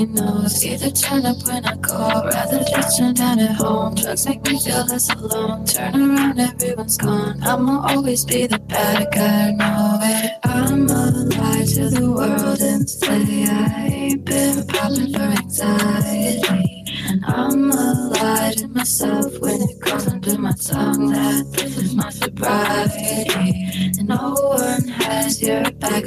nobody knows. Either turn up when I go, rather just turn down at home. Drugs make me feel less alone. Turn around, everyone's gone. I'ma always be the bad guy, know it. I'ma lie to the world and say I ain't been popping for anxiety. And I'ma lie to myself when it goes under my tongue that this is my sobriety. And no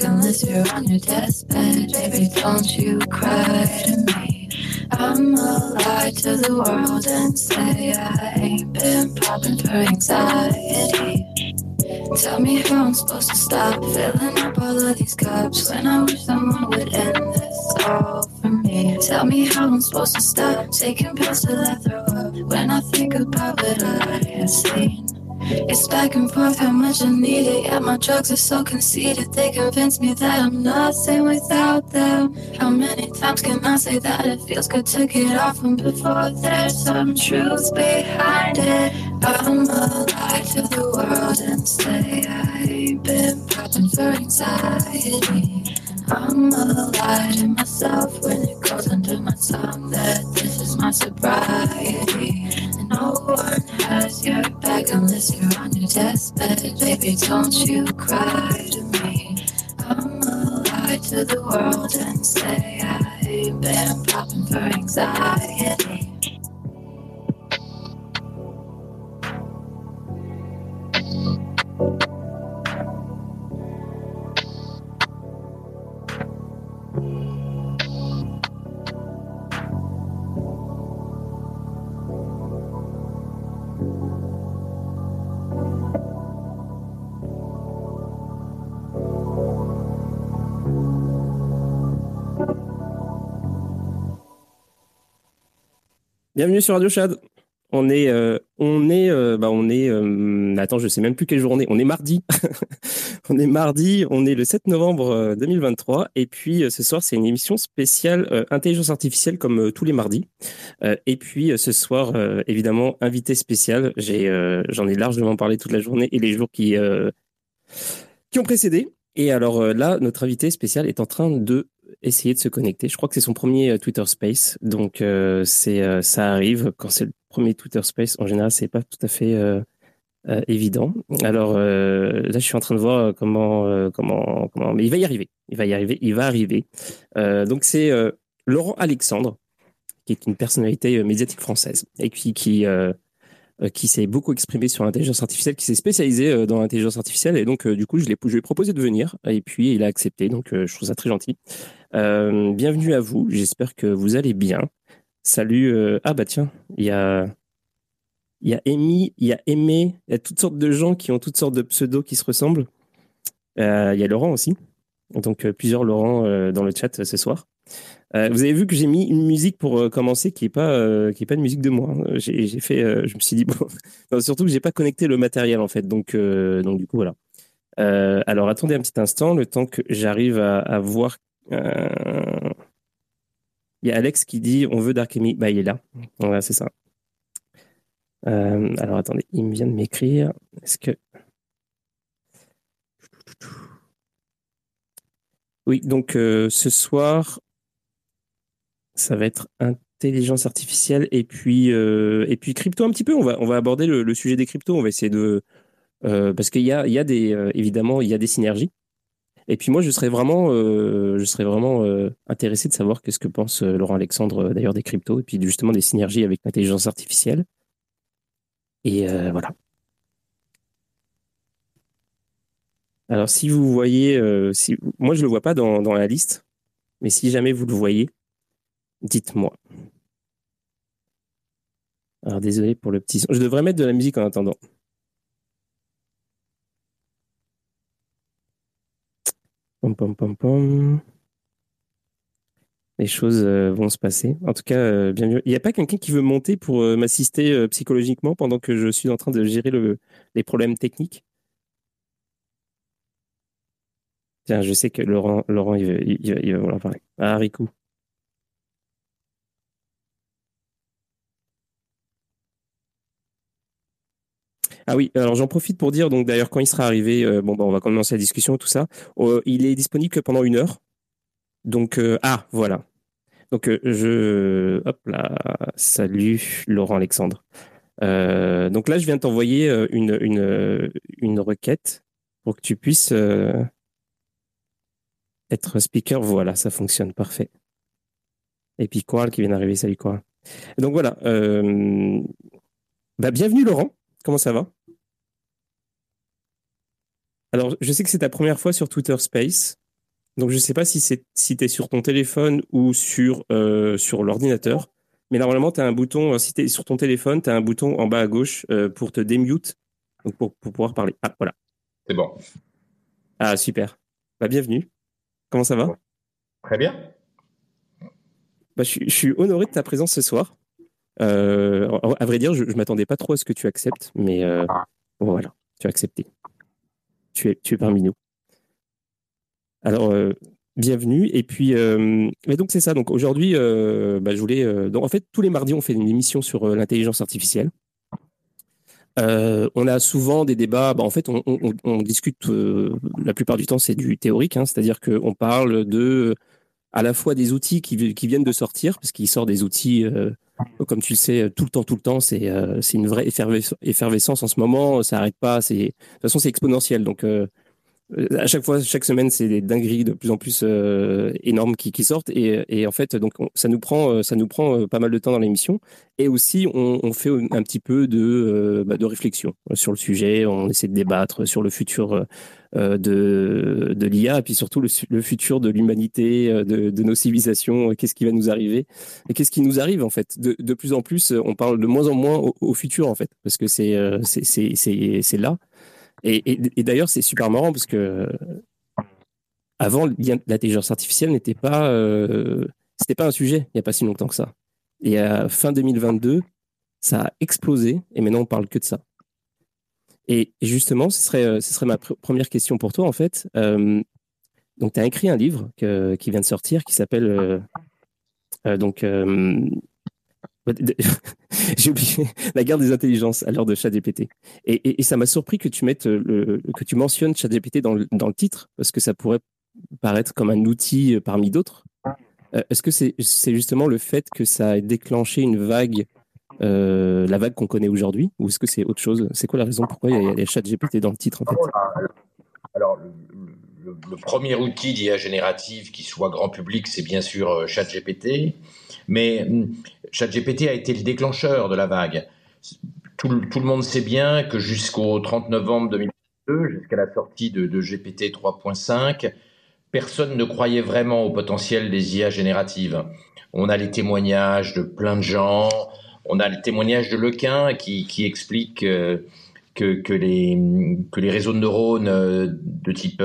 unless you're on your deathbed. Baby, don't you cry to me. I'ma lie to the world and say I ain't been popping for anxiety. Tell me how I'm supposed to stop filling up all of these cups when I wish someone would end this all for me. Tell me how I'm supposed to stop taking pills till I throw up when I think about what I have seen. It's back and forth how much I need it. Yeah, my drugs are so conceited. They convince me that I'm nothing without them. How many times can I say that it feels good to get off them before there's some truth behind it? I'ma lie to the world and say I ain't been popping for anxiety. I'ma lie to myself when it goes under my tongue that this is my sobriety. Your back unless you're on your deathbed. Baby, don't you cry to me. I'ma lie to the world and say I ain't been popping for anxiety. Bienvenue sur Radio Chad. On est, euh, on est, euh, bah on est. euh, attends, je sais même plus quelle journée. On est mardi. on est mardi. On est le 7 novembre euh, 2023. Et puis ce soir, c'est une émission spéciale intelligence artificielle comme tous les mardis. Et puis ce soir, évidemment, invité spécial. J'ai, j'en ai largement parlé toute la journée et les jours qui, qui ont précédé. Et alors là, notre invité spécial est en train de essayer de se connecter. Je crois que c'est son premier euh, Twitter Space, donc euh, c'est euh, ça arrive quand c'est le premier Twitter Space. En général, c'est pas tout à fait évident. Alors là, je suis en train de voir comment comment comment, mais il va y arriver. Il va y arriver. Il va arriver. Donc c'est Laurent Alexandre, qui est une personnalité médiatique française et qui qui qui s'est beaucoup exprimé sur l'intelligence artificielle, qui s'est spécialisé euh, dans l'intelligence artificielle. Et donc, euh, du coup, je, lui ai proposé de venir. Et puis, il a accepté. Donc, euh, je trouve ça très gentil. Euh, bienvenue à vous. J'espère que vous allez bien. Salut. euh, Ah, bah tiens, il y a. Il y a Amy, il y a Aimé, il y a toutes sortes de gens qui ont toutes sortes de pseudos qui se ressemblent. Euh, il y a Laurent aussi. Donc, euh, plusieurs Laurent euh, dans le chat euh, ce soir. Euh, vous avez vu que j'ai mis une musique pour euh, commencer qui est pas euh, qui est pas une musique de moi. hein. J'ai fait, euh, je me suis dit bon, surtout que j'ai pas connecté le matériel en fait, donc donc du coup voilà. Alors attendez un petit instant, le temps que j'arrive à, voir. Il y a Alex qui dit on veut Dark Amy, bah il est là. Voilà c'est ça. Alors attendez, il vient de m'écrire. Est-ce que oui donc ce soir ça va être intelligence artificielle et puis euh, et puis crypto un petit peu. On va on va aborder le, le sujet des cryptos. On va essayer de euh, parce qu'il y a il y a des euh, évidemment il y a des synergies. Et puis moi je serais vraiment euh, je serais vraiment euh, intéressé de savoir qu'est-ce que pense euh, Laurent Alexandre d'ailleurs des cryptos et puis justement des synergies avec l'intelligence artificielle. Et voilà. Alors si vous voyez si moi je le vois pas dans dans la liste, mais si jamais vous le voyez, dites-moi. Alors désolé pour le petit son. Je devrais mettre de la musique en attendant. Pom, pom, pom, pom. Les choses euh, vont se passer. En tout cas, euh, bienvenue. Il n'y a pas quelqu'un qui veut monter pour euh, m'assister psychologiquement pendant que je suis en train de gérer le, les problèmes techniques? Tiens, je sais que Laurent, Laurent il, va- vouloir parler. Ah. Ah oui, alors j'en profite pour dire, donc d'ailleurs, quand il sera arrivé, euh, bon, bah, on va commencer la discussion, tout ça. Euh, il est disponible que pendant une heure. Donc, ah, voilà. Donc, je. Hop là. Salut, Laurent Alexandre. donc là, je viens t'envoyer une, une, une, requête pour que tu puisses être speaker. Voilà, ça fonctionne. Parfait. Et puis Coral qui vient d'arriver. Salut Coral. Donc voilà. Bah, bienvenue Laurent. Comment ça va? Alors, je sais que c'est ta première fois sur Twitter Space. Donc, je ne sais pas si, si tu es sur ton téléphone ou sur, euh, sur l'ordinateur. Mais normalement, tu as un bouton, euh, si tu es sur ton téléphone, tu as un bouton en bas à gauche euh, pour te démute, donc pour, pouvoir parler. Ah, voilà. C'est bon. Ah, super. Bah, bienvenue. Comment ça va? Très bien. Bah, je, suis honoré de ta présence ce soir. à vrai dire, je ne m'attendais pas trop à ce que tu acceptes, mais ah. voilà, tu as accepté. Tu es, parmi nous. Alors, euh, bienvenue. Et puis, euh, donc c'est ça. Donc aujourd'hui, euh, bah, je voulais. donc en fait, tous les mardis, on fait une émission sur l'intelligence artificielle. on a souvent des débats. Bah, en fait, on, discute la plupart du temps, c'est du théorique, hein, c'est-à-dire qu'on parle de à la fois des outils qui, viennent de sortir, parce qu'il sort des outils, comme tu le sais, tout le temps, tout le temps. C'est une vraie effervescence en ce moment. Ça n'arrête pas. De toute façon, c'est exponentiel. Donc euh, à chaque fois, chaque semaine, c'est des dingueries de plus en plus euh, énormes qui, sortent et, en fait, donc ça nous prend, euh, ça nous prend pas mal de temps dans l'émission et aussi on, fait un petit peu de, bah, de réflexion sur le sujet. On essaie de débattre sur le futur de, l'IA et puis surtout le, futur de l'humanité, de, nos civilisations. Qu'est-ce qui va nous arriver et qu'est-ce qui nous arrive en fait? De, plus en plus, on parle de moins en moins au, futur en fait parce que c'est là. Et, d'ailleurs, c'est super marrant parce que avant, l'intelligence artificielle n'était pas, euh, pas un sujet il n'y a pas si longtemps que ça. Et à fin 2022, ça a explosé et maintenant on parle que de ça. Et justement, ce serait, euh, ce serait ma première question pour toi en fait. Euh, donc, tu as écrit un livre qui vient de sortir qui s'appelle donc J'ai oublié la guerre des intelligences à l'heure de ChatGPT. Et, ça m'a surpris que tu mettes le, que tu mentionnes ChatGPT dans le, dans le titre parce que ça pourrait paraître comme un outil euh, parmi d'autres. Euh, est-ce que c'est justement le fait que ça a déclenché une vague, euh, la vague qu'on connaît aujourd'hui, ou est-ce que c'est autre chose? C'est quoi la raison pourquoi il y a, les ChatGPT dans le titre en fait? Alors, le, le, premier outil d'IA générative qui soit grand public, c'est bien sûr ChatGPT. Mais hum, ChatGPT a été le déclencheur de la vague. Tout, le monde sait bien que jusqu'au 30 novembre 2022, jusqu'à la sortie de, GPT 3.5, personne ne croyait vraiment au potentiel des IA génératives. On a les témoignages de plein de gens, on a le témoignage de Lequin qui, explique euh, que, les, que les réseaux de neurones euh, de type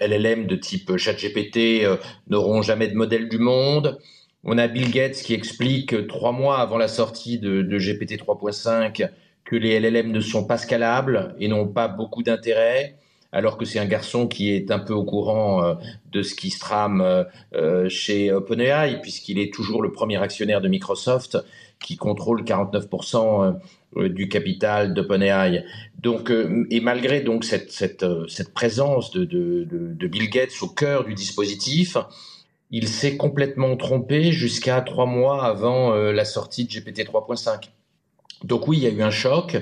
LLM, de type ChatGPT, euh, n'auront jamais de modèle du monde. On a Bill Gates qui explique trois mois avant la sortie de, GPT 3.5 que les LLM ne sont pas scalables et n'ont pas beaucoup d'intérêt, alors que c'est un garçon qui est un peu au courant euh, de ce qui se trame euh, euh, chez OpenAI, puisqu'il est toujours le premier actionnaire de Microsoft qui contrôle 49% du capital d'OpenAI. Donc, et malgré donc cette, cette, cette présence de, de, de Bill Gates au cœur du dispositif, il s'est complètement trompé jusqu'à trois mois avant euh, la sortie de GPT 3.5. Donc oui, il y a eu un choc.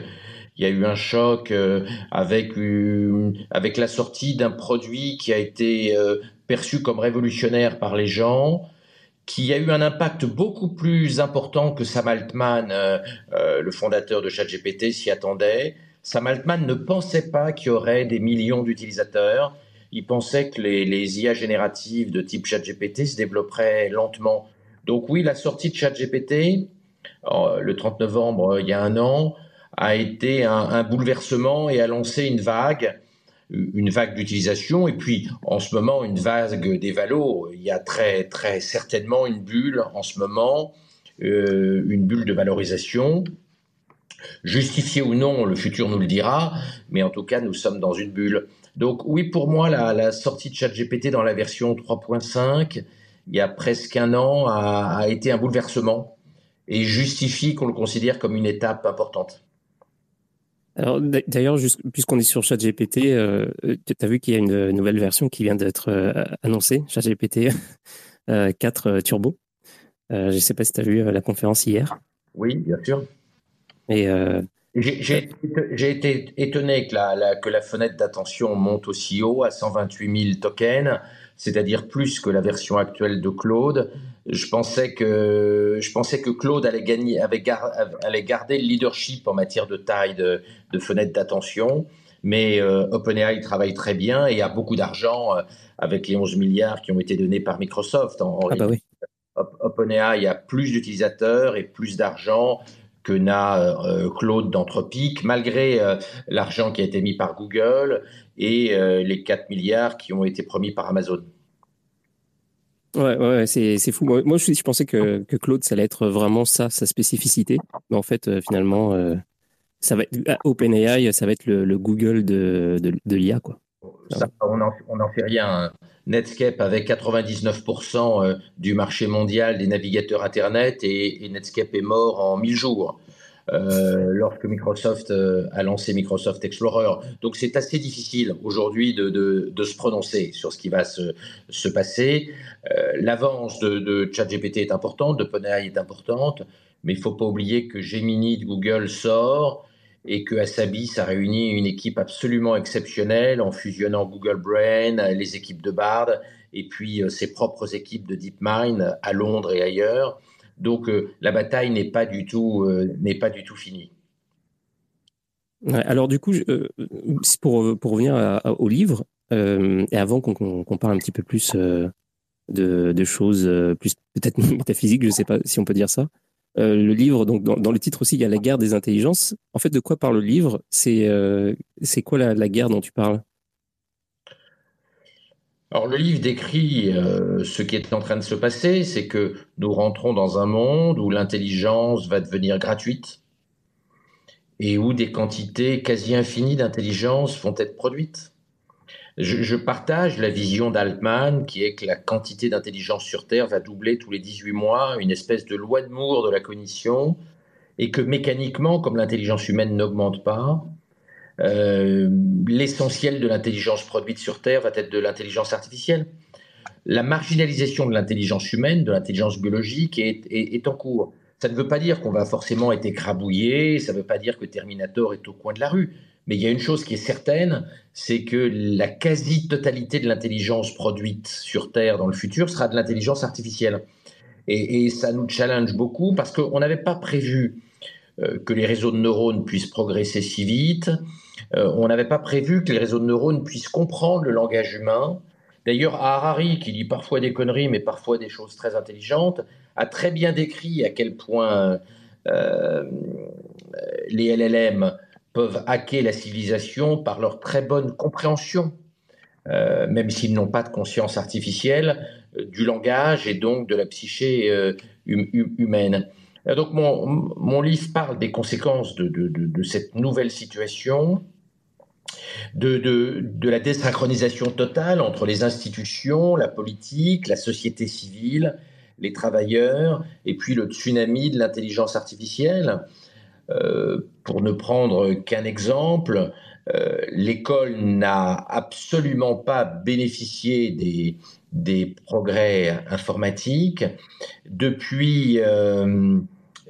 Il y a eu un choc euh, avec, avec la sortie d'un produit qui a été euh, perçu comme révolutionnaire par les gens, qui a eu un impact beaucoup plus important que Sam Altman, le fondateur de ChatGPT, s'y attendait. Sam Altman ne pensait pas qu'il y aurait des millions d'utilisateurs il pensait que les, IA génératives de type ChatGPT se développeraient lentement. Donc oui, la sortie de ChatGPT, euh, le 30 novembre, euh, il y a un an, a été un, bouleversement et a lancé une vague, une vague d'utilisation, et puis en ce moment une vague des. Il y a très très certainement une bulle en ce moment, euh, une bulle de valorisation. Justifiée ou non, le futur nous le dira, mais en tout cas, nous sommes dans une bulle. Donc oui, pour moi, la, sortie de ChatGPT dans la version 3.5, il y a presque un an, a, été un bouleversement et justifie qu'on le considère comme une étape importante. Alors d'ailleurs, puisqu'on est sur ChatGPT, euh, tu as vu qu'il y a une nouvelle version qui vient d'être euh, annoncée, ChatGPT 4 Turbo. je ne sais pas si tu as vu la conférence hier. Oui, bien sûr. Et j'ai été étonné que la, que la fenêtre d'attention monte aussi haut à 128 000 tokens, c'est-à-dire plus que la version actuelle de Claude. Je pensais que, je pensais que Claude allait, gagner, allait garder le leadership en matière de taille de, de fenêtre d'attention, mais euh, OpenAI travaille très bien et a beaucoup d'argent euh, avec les 11 milliards qui ont été donnés par Microsoft. ah bah oui. OpenAI a plus d'utilisateurs et plus d'argent que n'a euh, Claude d'Anthropique, malgré euh, l'argent qui a été mis par Google et euh, les 4 milliards qui ont été promis par Amazon. Ouais, ouais c'est, fou. Moi, je, pensais que, que, Claude, ça allait être vraiment ça, sa spécificité. Mais en fait, finalement, ça va être, OpenAI, ça va être le, Google de, de, l'IA, quoi. On n'en fait rien. Hein. Netscape avait 99% euh, du marché mondial des navigateurs Internet et, Netscape est mort en 1000 jours. Euh, lorsque Microsoft euh, a lancé Microsoft Explorer. Donc c'est assez difficile aujourd'hui de, se prononcer sur ce qui va se, passer. L'avance de, ChatGPT est importante, de OpenAI est importante, mais il ne faut pas oublier que Gemini de Google sort et que Asabi, ça réunit une équipe absolument exceptionnelle en fusionnant Google Brain, les équipes de Bard et puis euh, ses propres équipes de DeepMind à Londres et ailleurs. Donc euh, la bataille n'est pas du tout euh, pas du tout finie. alors du coup, pour, pour revenir au livre, et avant qu'on parle un petit peu plus de, de, choses plus peut-être métaphysiques, je ne sais pas si on peut dire ça, euh, le livre, donc dans, le titre aussi, il y a la guerre des intelligences. En fait, de quoi parle le livre? C'est euh, quoi la, guerre dont tu parles? Alors le livre décrit euh, ce qui est en train de se passer, c'est que nous rentrons dans un monde où l'intelligence va devenir gratuite et où des quantités quasi infinies d'intelligence vont être produites. Je, partage la vision d'Altman qui est que la quantité d'intelligence sur Terre va doubler tous les 18 mois, une espèce de loi de Moore de la cognition, et que mécaniquement, comme l'intelligence humaine n'augmente pas, euh, l'essentiel de l'intelligence produite sur Terre va être de l'intelligence artificielle. La marginalisation de l'intelligence humaine, de l'intelligence biologique est, est, en cours. Ça ne veut pas dire qu'on va forcément être écrabouillé, ça ne veut pas dire que Terminator est au coin de la rue, mais il y a une chose qui est certaine, c'est que la quasi-totalité de l'intelligence produite sur Terre dans le futur sera de l'intelligence artificielle. Et, ça nous challenge beaucoup parce qu'on n'avait pas prévu euh, que les réseaux de neurones puissent progresser si vite. Euh, on n'avait pas prévu que les réseaux de neurones puissent comprendre le langage humain. D'ailleurs, Harari, qui dit parfois des conneries, mais parfois des choses très intelligentes, a très bien décrit à quel point euh, les LLM peuvent hacker la civilisation par leur très bonne compréhension, euh, même s'ils n'ont pas de conscience artificielle, euh, du langage et donc de la psyché euh, hum, hum, humaine. Donc mon, mon, livre parle des conséquences de, de, de, cette nouvelle situation, de, de, la désynchronisation totale entre les institutions, la politique, la société civile, les travailleurs, et puis le tsunami de l'intelligence artificielle. Euh, pour ne prendre qu'un exemple, euh, l'école n'a absolument pas bénéficié des, progrès informatiques. Depuis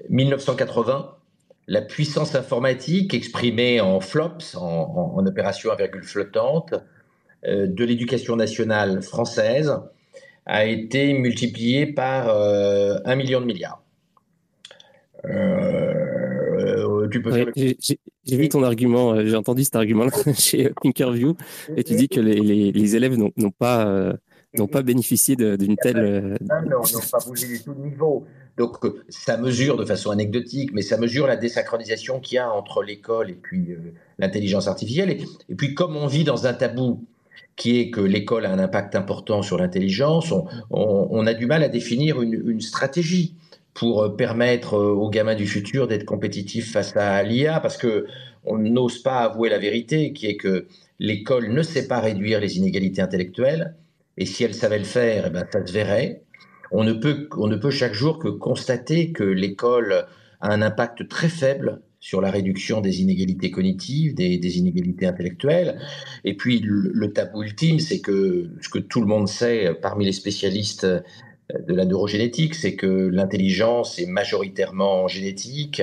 1980, euh, la puissance informatique exprimée en flops, en, opération à virgule flottante, de l'éducation nationale française a été multipliée par un million de milliards. J'ai vu ton argument, euh, j'ai entendu cet argument chez Thinkerview, et tu dis que les, les, élèves n'ont pas, euh, n'ont pas bénéficié d'une telle. Euh, non, n'ont pas bougé du tout de niveau. Donc, ça mesure de façon anecdotique, mais ça mesure la désynchronisation qu'il y a entre l'école et puis l'intelligence artificielle. Et, puis, comme on vit dans un tabou qui est que l'école a un impact important sur l'intelligence, on, on, a du mal à définir une, une stratégie pour euh, permettre euh, aux gamins du futur d'être compétitifs face à l'IA, parce que on n'ose pas avouer la vérité, qui est que l'école ne sait pas réduire les inégalités intellectuelles, et si elle savait le faire, eh ben, ça se verrait. On ne, peut, on ne peut chaque jour que constater que l'école a un impact très faible sur la réduction des inégalités cognitives, des, inégalités intellectuelles. Et puis le, le tabou ultime, c'est que ce que tout le monde sait parmi les spécialistes de la neurogénétique, c'est que l'intelligence est majoritairement génétique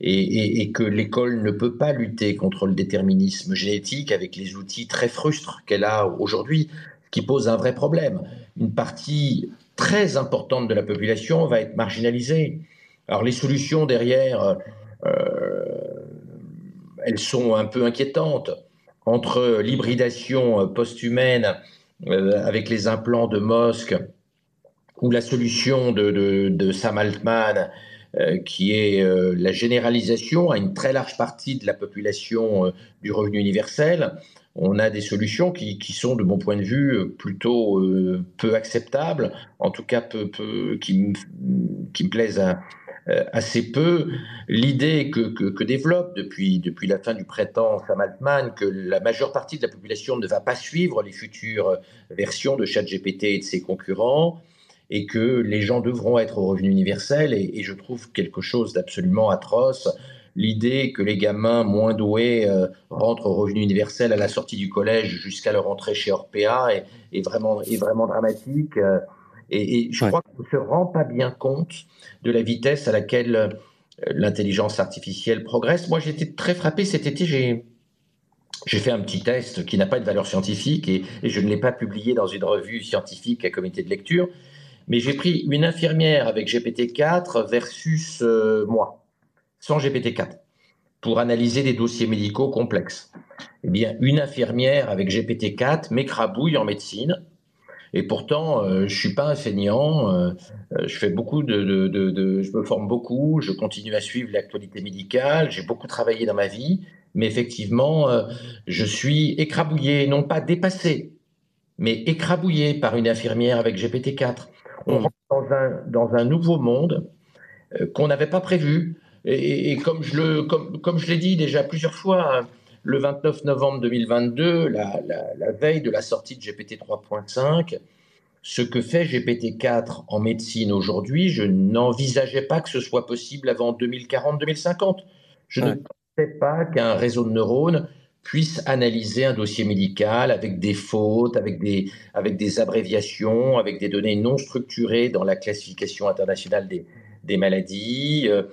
et, que l'école ne peut pas lutter contre le déterminisme génétique avec les outils très frustres qu'elle a aujourd'hui, qui pose un vrai problème. Une partie très importante de la population va être marginalisée. Alors les solutions derrière, euh, elles sont un peu inquiétantes. Entre l'hybridation post-humaine euh, avec les implants de Mosque ou la solution de, Sam Altman, euh, qui est la généralisation à une très large partie de la population du revenu universel, on a des solutions qui, sont, de mon point de vue, plutôt peu acceptables, en tout cas qui, me plaisent euh, assez peu. L'idée que, développe depuis, depuis la fin du printemps Sam Altman que la majeure partie de la population ne va pas suivre les futures versions de ChatGPT et de ses concurrents et que les gens devront être au revenu universel et, je trouve quelque chose d'absolument atroce l'idée que les gamins moins doués euh, rentrent au revenu universel à la sortie du collège jusqu'à leur entrée chez Orpea est, vraiment, est vraiment dramatique. Euh, et, je crois qu'on ne se rend pas bien compte de la vitesse à laquelle euh, l'intelligence artificielle progresse. Moi, j'étais très frappé cet été. J'ai j'ai fait un petit test qui n'a pas de valeur scientifique et, je ne l'ai pas publié dans une revue scientifique à comité de lecture. Mais j'ai pris une infirmière avec GPT-4 versus euh, moi, sans GPT-4, pour analyser des dossiers médicaux complexes. Eh bien, une infirmière avec GPT-4 m'écrabouille en médecine et pourtant, euh, je suis pas un feignant. Euh, euh, je fais beaucoup de, je me forme beaucoup. Je continue à suivre l'actualité médicale. J'ai beaucoup travaillé dans ma vie, mais effectivement, je suis écrabouillé, non pas dépassé, mais écrabouillé par une infirmière avec GPT-4. On rentre dans un, dans un nouveau monde qu'on n'avait pas prévu. Et, et, comme je le, comme, comme je l'ai dit déjà plusieurs fois le 29 novembre 2022, la, veille de la sortie de GPT 3.5, ce que fait GPT-4 en médecine aujourd'hui, je n'envisageais pas que ce soit possible avant 2040-2050. Je ne pensais pas qu'un réseau de neurones puisse analyser un dossier médical avec des fautes, avec des, avec des abréviations, avec des données non structurées dans la classification internationale des, des maladies. Euh,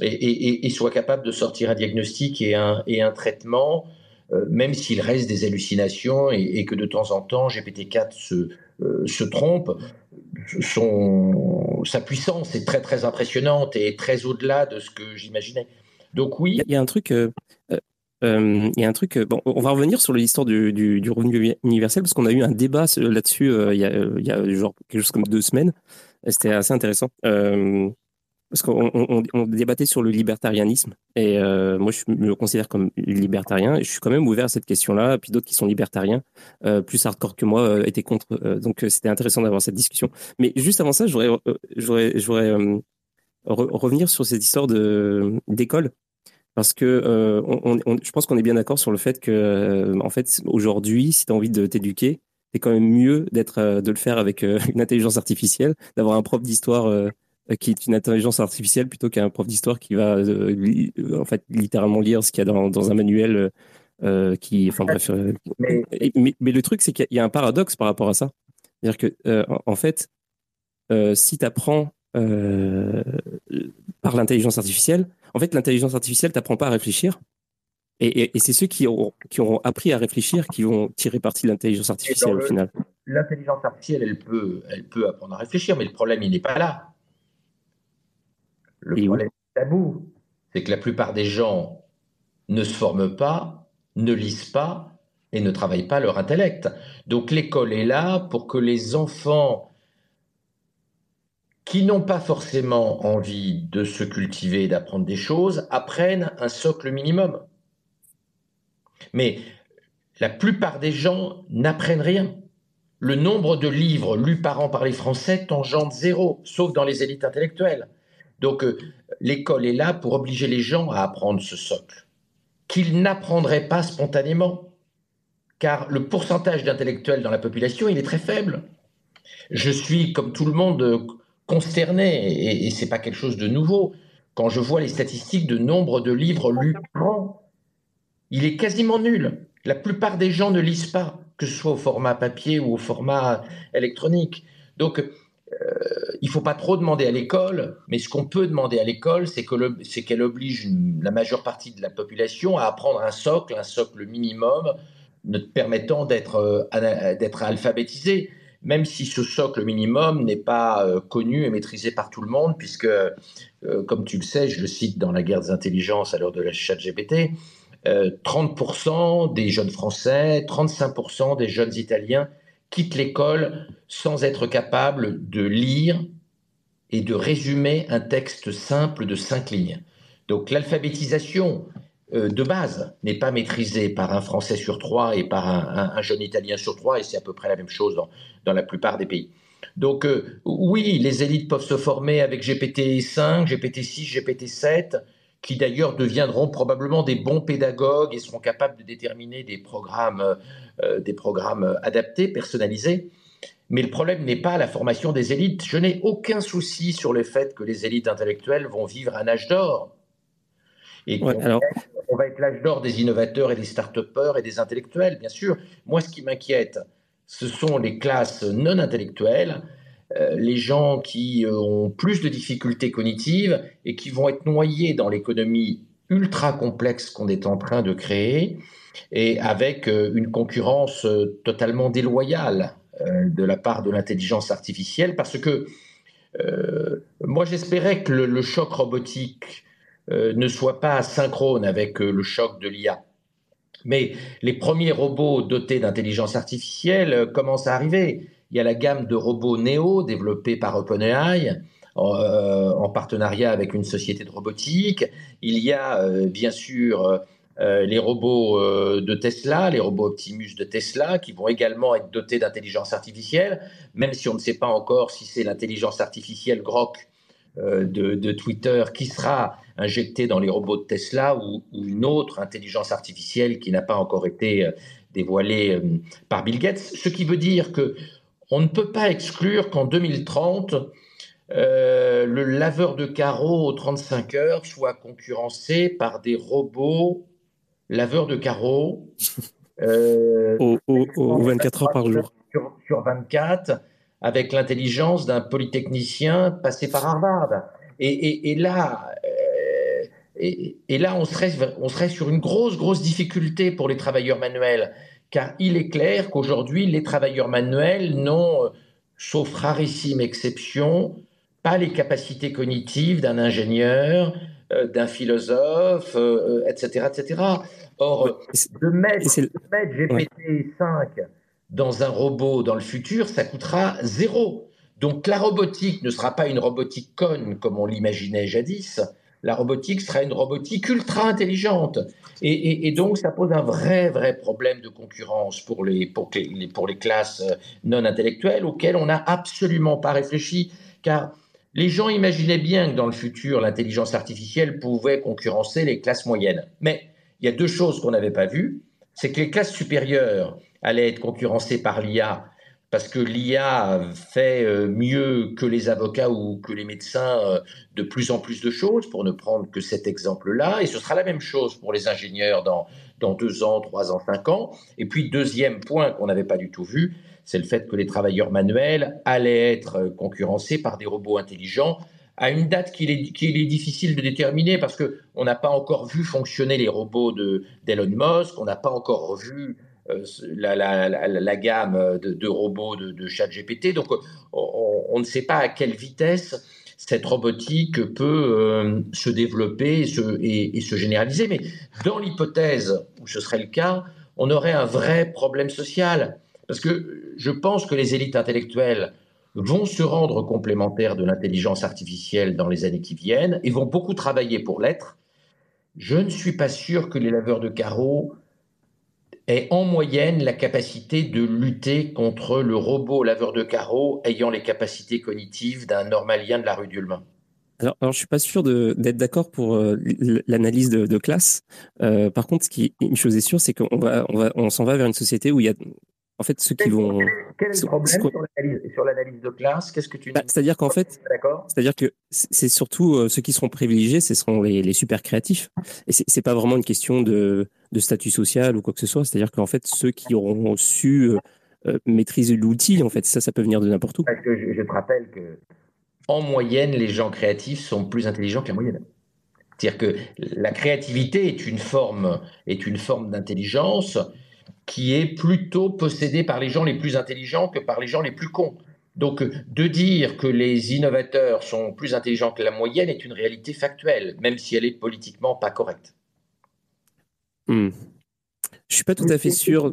et, soit capable de sortir un diagnostic et un, et un traitement, euh, même s'il reste des hallucinations et, que de temps en temps GPT-4 se, euh, se trompe, son, sa puissance est très très impressionnante et très au-delà de ce que j'imaginais. Donc oui. Il y, a un truc. Euh, il y a un truc. Bon, on va revenir sur l'histoire du, revenu universel parce qu'on a eu un débat là-dessus il, y a, il y a genre quelque chose comme deux semaines. C'était assez intéressant parce qu'on débattait sur le libertarianisme et euh, moi je me considère comme libertarien et je suis quand même ouvert à cette question-là. Puis d'autres qui sont libertariens, euh, plus hardcore que moi, euh, étaient contre. donc c'était intéressant d'avoir cette discussion. Mais juste avant ça, je voudrais, revenir sur cette histoire d'école parce que je pense qu'on est bien d'accord sur le fait que en fait aujourd'hui, si tu as envie de t'éduquer, c'est quand même mieux d'être de le faire avec une intelligence artificielle, d'avoir un prof d'histoire euh, qui est une intelligence artificielle plutôt qu'un prof d'histoire qui va euh, euh, en fait littéralement lire ce qu'il y a dans, un manuel qui enfin bref mais, mais, le truc c'est qu'il y a un paradoxe par rapport à ça. C'est-à-dire que en fait si tu apprends par l'intelligence artificielle en fait l'intelligence artificielle t'apprend pas à réfléchir et, et, c'est ceux qui ont, qui ont appris à réfléchir qui vont tirer parti de l'intelligence artificielle au final. L'intelligence artificielle, elle peut, elle peut apprendre à réfléchir, mais le problème, il n'est pas là. Le problème tabou, c'est que la plupart des gens ne se forment pas, ne lisent pas et ne travaillent pas leur intellect. Donc l'école est là pour que les enfants qui n'ont pas forcément envie de se cultiver et d'apprendre des choses apprennent un socle minimum. Mais la plupart des gens n'apprennent rien. Le nombre de livres lus par an par les Français tangente zéro, sauf dans les élites intellectuelles. Donc euh, l'école est là pour obliger les gens à apprendre ce socle, qu'ils n'apprendraient pas spontanément, car le pourcentage d'intellectuels dans la population, il est très faible. Je suis, comme tout le monde, consterné, et, ce n'est pas quelque chose de nouveau, quand je vois les statistiques de nombre de livres lus. Il est quasiment nul. La plupart des gens ne lisent pas, que ce soit au format papier ou au format électronique. Donc, euh, il faut pas trop demander à l'école, mais ce qu'on peut demander à l'école, c'est qu'elle oblige la majeure partie de la population à apprendre un socle, un socle minimum, permettant d'être alphabétisé même si ce socle minimum n'est pas euh, connu et maîtrisé par tout le monde, puisque, euh, comme tu le sais, je le cite dans la guerre des intelligences à l'heure de la chat GPT, 30% euh, des jeunes Français, 35% des jeunes Italiens quittent l'école sans être capables de lire et de résumer un texte simple de cinq lignes. Donc l'alphabétisation de base n'est pas maîtrisé par un Français sur trois et par un, jeune Italien sur trois, et c'est à peu près la même chose dans, la plupart des pays. Donc euh, oui, les élites peuvent se former avec GPT-5, GPT-6, GPT-7, qui d'ailleurs deviendront probablement des bons pédagogues et seront capables de déterminer des programmes, euh, des programmes adaptés, personnalisés. Mais le problème n'est pas la formation des élites. Je n'ai aucun souci sur le fait que les élites intellectuelles vont vivre un âge d'or. Et alors on va être l'âge d'or des innovateurs et des start-upers et des intellectuels, bien sûr. Moi, ce qui m'inquiète, ce sont les classes non intellectuelles, euh, les gens qui euh, ont plus de difficultés cognitives et qui vont être noyés dans l'économie ultra complexe qu'on est en train de créer et avec euh, une concurrence totalement déloyale de la part de l'intelligence artificielle parce que moi j'espérais que le choc robotique ne soit pas synchrone avec euh, le choc de l'IA. Mais les premiers robots dotés d'intelligence artificielle euh, commencent à arriver. Il y a la gamme de robots Neo développés par OpenAI en, partenariat avec une société de robotique. Il y a bien sûr les robots de Tesla, les robots Optimus de Tesla, qui vont également être dotés d'intelligence artificielle, même si on ne sait pas encore si c'est l'intelligence artificielle Grok de, Twitter qui sera injectée dans les robots de Tesla ou, une autre intelligence artificielle qui n'a pas encore été euh, dévoilée euh, par Bill Gates. Ce qui veut dire que on ne peut pas exclure qu'en 2030, euh, le laveur de carreaux aux 35 heures soit concurrencé par des robots laveurs de carreaux. Euh, 24 heures par jour. Sur, sur 24, avec l'intelligence d'un polytechnicien passé par Harvard. Et, et, et là, et, là, on serait, on serait sur une grosse, grosse difficulté pour les travailleurs manuels, car il est clair qu'aujourd'hui, les travailleurs manuels n'ont, euh, sauf rarissime exception, pas les capacités cognitives d'un ingénieur, euh, d'un philosophe, etc., euh, etc. Or, de mettre, GPT-5 dans un robot dans le futur, ça coûtera zéro. Donc la robotique ne sera pas une robotique conne comme on l'imaginait jadis, la robotique sera une robotique ultra intelligente. Et, donc, ça pose un vrai, vrai problème de concurrence pour les, pour les, pour les classes non intellectuelles auxquelles on n'a absolument pas réfléchi, car les gens imaginaient bien que dans le futur, l'intelligence artificielle pouvait concurrencer les classes moyennes. Mais il y a deux choses qu'on n'avait pas vues. C'est que les classes supérieures allaient être concurrencées par l'IA parce que l'IA fait euh, mieux que les avocats ou que les médecins euh, de plus en plus de choses, pour ne prendre que cet exemple-là. Et ce sera la même chose pour les ingénieurs dans, dans deux ans, trois ans, cinq ans. Et puis, deuxième point qu'on n'avait pas du tout vu, c'est le fait que les travailleurs manuels allaient être concurrencés par des robots intelligents à une date qu'il est, qu'il est difficile de déterminer parce qu'on n'a pas encore vu fonctionner les robots d'Elon Musk, on n'a pas encore vu euh, la, gamme de, robots de, de ChatGPT. Donc, on, ne sait pas à quelle vitesse cette robotique peut euh, se développer et, se, généraliser. Mais dans l'hypothèse où ce serait le cas, on aurait un vrai problème social. Parce que je pense que les élites intellectuelles vont se rendre complémentaires de l'intelligence artificielle dans les années qui viennent et vont beaucoup travailler pour l'être. Je ne suis pas sûr que les laveurs de carreaux est en moyenne la capacité de lutter contre le robot laveur de carreaux ayant les capacités cognitives d'un normalien de la rue d'Ulmain. Alors, alors, je suis pas sûr d'être d'accord pour euh, l'analyse de, classe. Euh, par contre, une chose est sûre, c'est qu'on va, on va, on s'en va vers une société où il y a en fait, ceux qui vont. Quel est le problème sur l'analyse de classe? Qu'est-ce que tu bah, C'est-à-dire qu'en fait, c'est-à-dire que c'est surtout euh, ceux qui seront privilégiés, ce seront les, super créatifs. Et c'est pas vraiment une question de, statut social ou quoi que ce soit. C'est-à-dire qu'en fait, ceux qui auront su euh, maîtriser l'outil, en fait. Ça, ça peut venir de n'importe où. Parce que je, je te rappelle que, en moyenne, les gens créatifs sont plus intelligents que la moyenne. C'est-à-dire que la créativité est une forme, est une forme d'intelligence qui est plutôt possédée par les gens les plus intelligents que par les gens les plus cons. Donc, de dire que les innovateurs sont plus intelligents que la moyenne est une réalité factuelle, même si elle est politiquement pas correcte. Hmm. Je suis pas tout à fait sûr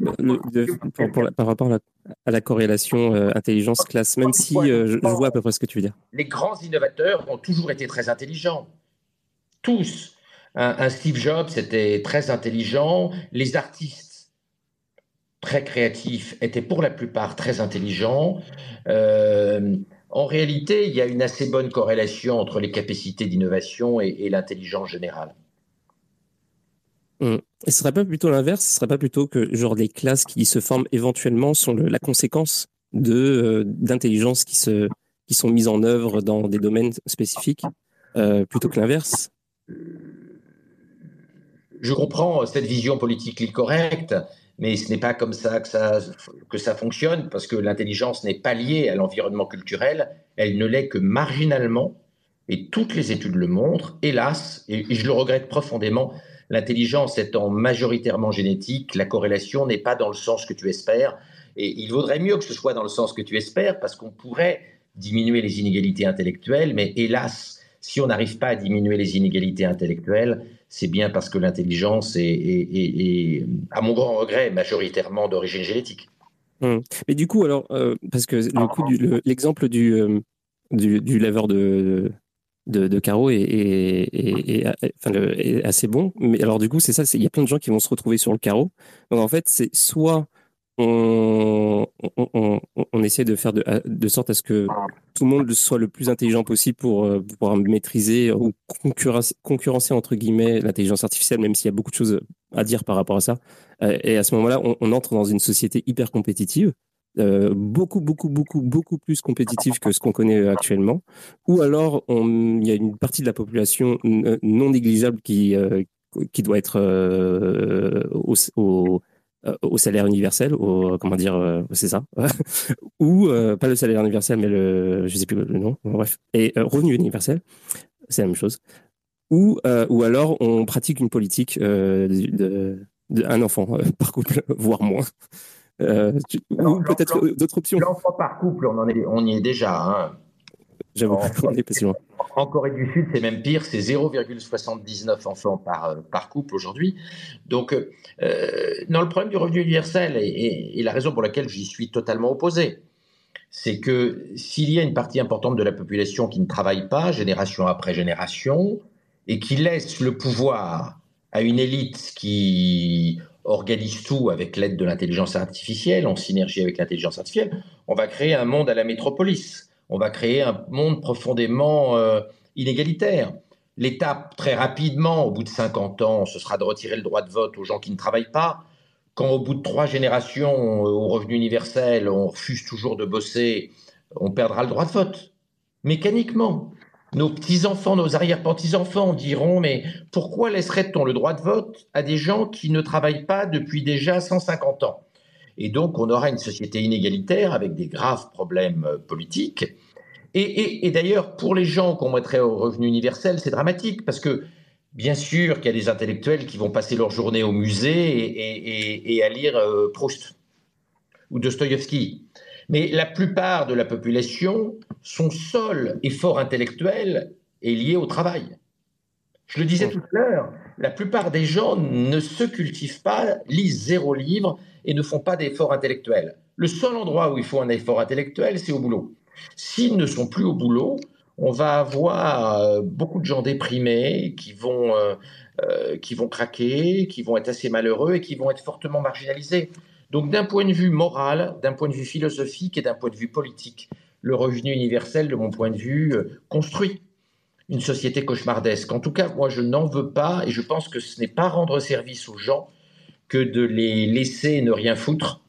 par rapport à la, corrélation euh, intelligence-classe, même si euh, je, vois à peu près ce que tu veux dire. Les grands innovateurs ont toujours été très intelligents. Tous. Un, Steve Jobs était très intelligent. Les artistes très créatifs étaient pour la plupart très intelligents. Euh, en réalité, il y a une assez bonne corrélation entre les capacités d'innovation et l'intelligence générale. Mmh. Et ce serait pas plutôt l'inverse? Ce serait pas plutôt que genre les classes qui se forment éventuellement sont la conséquence de euh, d'intelligence qui se qui sont mises en œuvre dans des domaines spécifiques euh, plutôt que l'inverse? Je comprends cette vision politique correcte, mais ce n'est pas comme ça que ça que ça fonctionne parce que l'intelligence n'est pas liée à l'environnement culturel, elle ne l'est que marginalement. Et toutes les études le montrent, hélas, et je le regrette profondément, L'intelligence étant majoritairement génétique, la corrélation n'est pas dans le sens que tu espères. Et il vaudrait mieux que ce soit dans le sens que tu espères, parce qu'on pourrait diminuer les inégalités intellectuelles, mais hélas, si on n'arrive pas à diminuer les inégalités intellectuelles, c'est bien parce que l'intelligence est, à mon grand regret, majoritairement d'origine génétique. Hum. Mais du coup, alors, euh, parce que l'exemple du, euh, du, du, laveur de, de, de Caro est, assez bon. Mais alors, du coup, c'est ça, il y a plein de gens qui vont se retrouver sur le carreau. Donc, en fait, c'est soit on, essaie de faire de, sorte à ce que tout le monde soit le plus intelligent possible pour, euh, pouvoir maîtriser ou concurrencer, entre guillemets l'intelligence artificielle, même s'il y a beaucoup de choses à dire par rapport à ça. Euh, et à ce moment-là, on, entre dans une société hyper compétitive euh, beaucoup, beaucoup, beaucoup, beaucoup plus compétitif que ce qu'on connaît actuellement. Ou alors, il y a une partie de la population non négligeable qui, qui doit être au, salaire universel, au, comment dire, c'est ça, ou pas le salaire universel, mais le, je sais plus le nom, bref, et revenu universel, c'est la même chose. Ou, ou alors on pratique une politique de, de, un enfant par couple, voire moins. Euh, ou peut-être d'autres options. L'enfant par couple, on, en est, on y est déjà. Hein. J'avoue, on est pas si loin. En Corée du Sud, c'est même pire, c'est 0,79 enfants par, euh, par couple aujourd'hui. Donc, euh, non, le problème du revenu universel, et, la raison pour laquelle j'y suis totalement opposé, c'est que s'il y a une partie importante de la population qui ne travaille pas, génération après génération, et qui laisse le pouvoir à une élite qui organise tout avec l'aide de l'intelligence artificielle, en synergie avec l'intelligence artificielle, on va créer un monde à la métropolis. On va créer un monde profondément euh, inégalitaire. L'étape, très rapidement, au bout de 50 ans, ce sera de retirer le droit de vote aux gens qui ne travaillent pas. Quand au bout de trois générations, euh, au revenu universel, on refuse toujours de bosser, on perdra le droit de vote. Mécaniquement. Nos petits-enfants, nos arrière-petits-enfants diront, mais pourquoi laisserait-on le droit de vote à des gens qui ne travaillent pas depuis déjà 150 ans? Et donc, on aura une société inégalitaire avec des graves problèmes euh, politiques. Et, d'ailleurs, pour les gens qu'on mettrait au revenu universel, c'est dramatique parce que, bien sûr, qu'il y a des intellectuels qui vont passer leur journée au musée et, à lire euh, Proust ou Dostoïevski. Mais la plupart de la population, son seul effort intellectuel est lié au travail. Je le disais tout à l'heure, la plupart des gens ne se cultivent pas, lisent zéro livre et ne font pas d'efforts intellectuels. Le seul endroit où il faut un effort intellectuel, c'est au boulot. S'ils ne sont plus au boulot, on va avoir euh, beaucoup de gens déprimés qui vont, euh, euh, qui vont craquer, qui vont être assez malheureux et qui vont être fortement marginalisés. Donc d'un point de vue moral, d'un point de vue philosophique et d'un point de vue politique, le revenu universel, de mon point de vue, construit une société cauchemardesque. En tout cas, moi, je n'en veux pas et je pense que ce n'est pas rendre service aux gens que de les laisser ne rien foutre.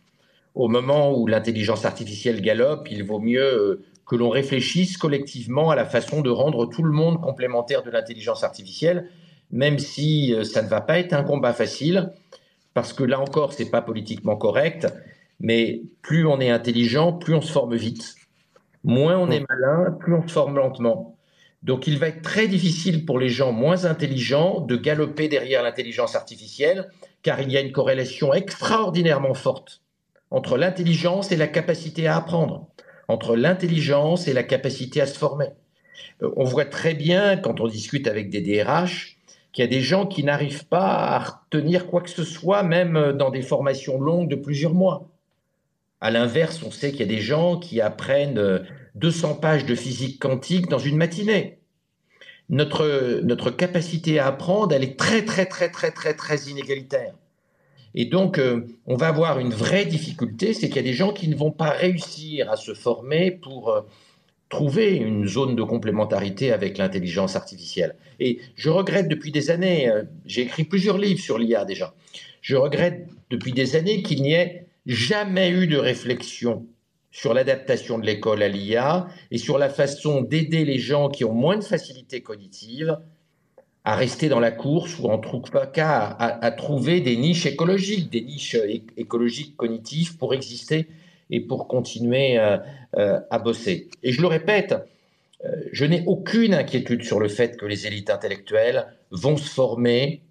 Au moment où l'intelligence artificielle galope, il vaut mieux euh, que l'on réfléchisse collectivement à la façon de rendre tout le monde complémentaire de l'intelligence artificielle, même si euh, ça ne va pas être un combat facile parce que là encore, c'est pas politiquement correct, mais plus on est intelligent, plus on se forme vite. Moins on est malin, plus on se forme lentement. Donc il va être très difficile pour les gens moins intelligents de galoper derrière l'intelligence artificielle, car il y a une corrélation extraordinairement forte entre l'intelligence et la capacité à apprendre, entre l'intelligence et la capacité à se former. Euh, on voit très bien quand on discute avec des DRH qu'il y a des gens qui n'arrivent pas à retenir quoi que ce soit, même dans des formations longues de plusieurs mois. À l'inverse, on sait qu'il y a des gens qui apprennent 200 pages de physique quantique dans une matinée. Notre, notre capacité à apprendre, elle est très, très, très, très, très, très inégalitaire. Et donc, euh, on va avoir une vraie difficulté, c'est qu'il y a des gens qui ne vont pas réussir à se former pour euh, trouver une zone de complémentarité avec l'intelligence artificielle. Et je regrette depuis des années, euh, j'ai écrit plusieurs livres sur l'IA déjà, je regrette depuis des années qu'il n'y ait jamais eu de réflexion sur l'adaptation de l'école à l'IA et sur la façon d'aider les gens qui ont moins de facilité cognitive à rester dans la course ou en tout cas à, trouver des niches écologiques, des niches écologiques cognitives pour exister et pour continuer euh, euh, à bosser. Et je le répète, euh, je n'ai aucune inquiétude sur le fait que les élites intellectuelles vont se former,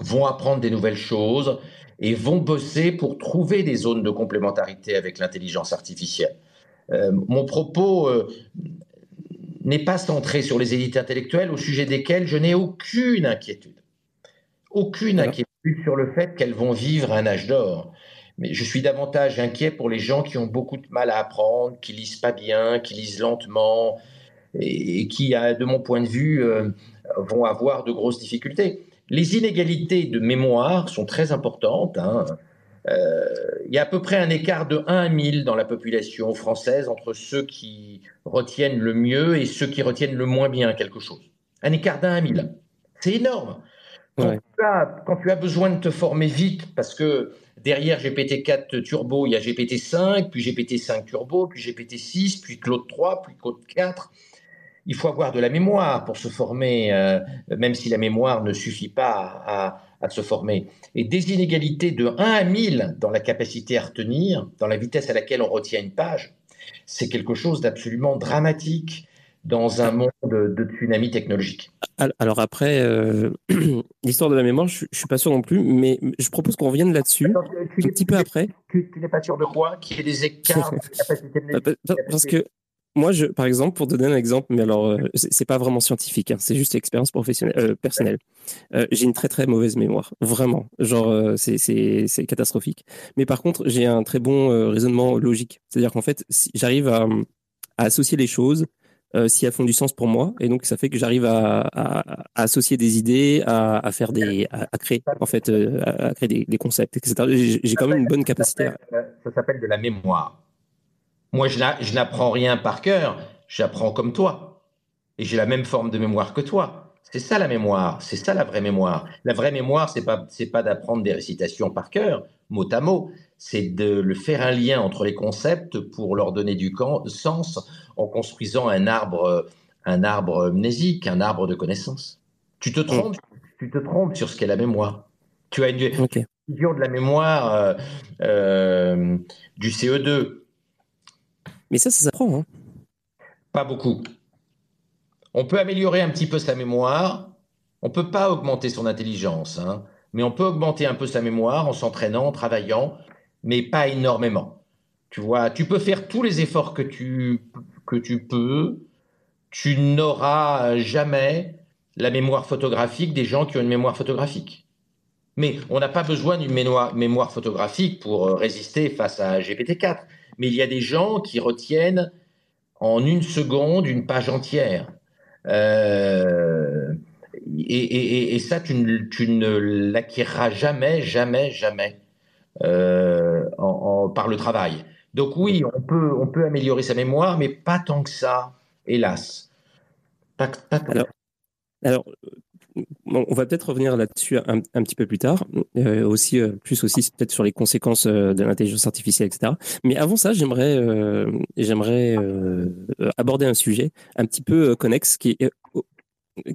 vont apprendre des nouvelles choses, et vont bosser pour trouver des zones de complémentarité avec l'intelligence artificielle. Euh, mon propos euh, n'est pas centré sur les élites intellectuelles au sujet desquelles je n'ai aucune inquiétude. Aucune inquiétude sur le fait qu'elles vont vivre un âge d'or. Mais je suis davantage inquiet pour les gens qui ont beaucoup de mal à apprendre, qui lisent pas bien, qui lisent lentement et, qui, de mon point de vue, euh, vont avoir de grosses difficultés. Les inégalités de mémoire sont très importantes. Hein. Euh, il y a à peu près un écart de 1 à 1000 dans la population française entre ceux qui retiennent le mieux et ceux qui retiennent le moins bien quelque chose. Un écart d'un à 1000. C'est énorme. Quand, tu as, besoin de te former vite, parce que derrière GPT-4 Turbo, il y a GPT-5, puis GPT-5 Turbo, puis GPT-6, puis Claude 3, puis Claude 4 il faut avoir de la mémoire pour se former, euh, même si la mémoire ne suffit pas à, se former. Et des inégalités de 1 à 1000 dans la capacité à retenir, dans la vitesse à laquelle on retient une page, c'est quelque chose d'absolument dramatique dans un monde de, tsunami technologique. Alors après, euh, l'histoire de la mémoire, je, ne suis pas sûr non plus, mais je propose qu'on revienne là-dessus un petit peu après. Tu, n'es pas sûr de quoi Qu'il y ait des écarts de capacité de Parce que moi, je, par exemple, pour donner un exemple, mais alors, euh, c'est pas vraiment scientifique, hein, c'est juste expérience professionnelle, euh, personnelle. Euh, j'ai une très très mauvaise mémoire, vraiment. Genre, c'est catastrophique. Mais par contre, j'ai un très bon raisonnement logique. C'est-à-dire qu'en fait, j'arrive à, associer les choses si elles font du sens pour moi, et donc ça fait que j'arrive à, associer des idées, à, faire des, à, créer en fait, à, créer des, des concepts, etc. J'ai quand même une bonne capacité. Ça s'appelle de la mémoire. Moi, je n'apprends rien par cœur, j'apprends comme toi. Et j'ai la même forme de mémoire que toi. C'est ça la mémoire, c'est ça la vraie mémoire. La vraie mémoire, c'est pas c'est pas d'apprendre des récitations par cœur, mot à mot, c'est de le faire un lien entre les concepts pour leur donner du sens en construisant un arbre un arbre mnésique, un arbre de connaissances. Tu te trompes, tu te trompes sur ce qu'est la mémoire. Tu as une vision de la mémoire euh, euh, du CE2 mais ça, ça s'apprend. Hein. Pas beaucoup. On peut améliorer un petit peu sa mémoire. On peut pas augmenter son intelligence, hein. mais on peut augmenter un peu sa mémoire en s'entraînant, en travaillant, mais pas énormément. Tu vois, tu peux faire tous les efforts que tu, peux. Tu n'auras jamais la mémoire photographique des gens qui ont une mémoire photographique. Mais on n'a pas besoin d'une mémoire, mémoire, photographique pour euh, résister face à GPT-4 mais il y a des gens qui retiennent en une seconde une page entière. Euh, et, ça, tu ne, l'acquériras jamais, jamais, jamais euh, par le travail. Donc oui, on peut, on peut améliorer sa mémoire, mais pas tant que ça, hélas. alors, on va peut-être revenir là-dessus un, petit peu plus tard, euh, aussi euh, plus aussi peut-être sur les conséquences euh, de l'intelligence artificielle, etc. Mais avant ça, j'aimerais j'aimerais aborder un sujet un petit peu connexe qui est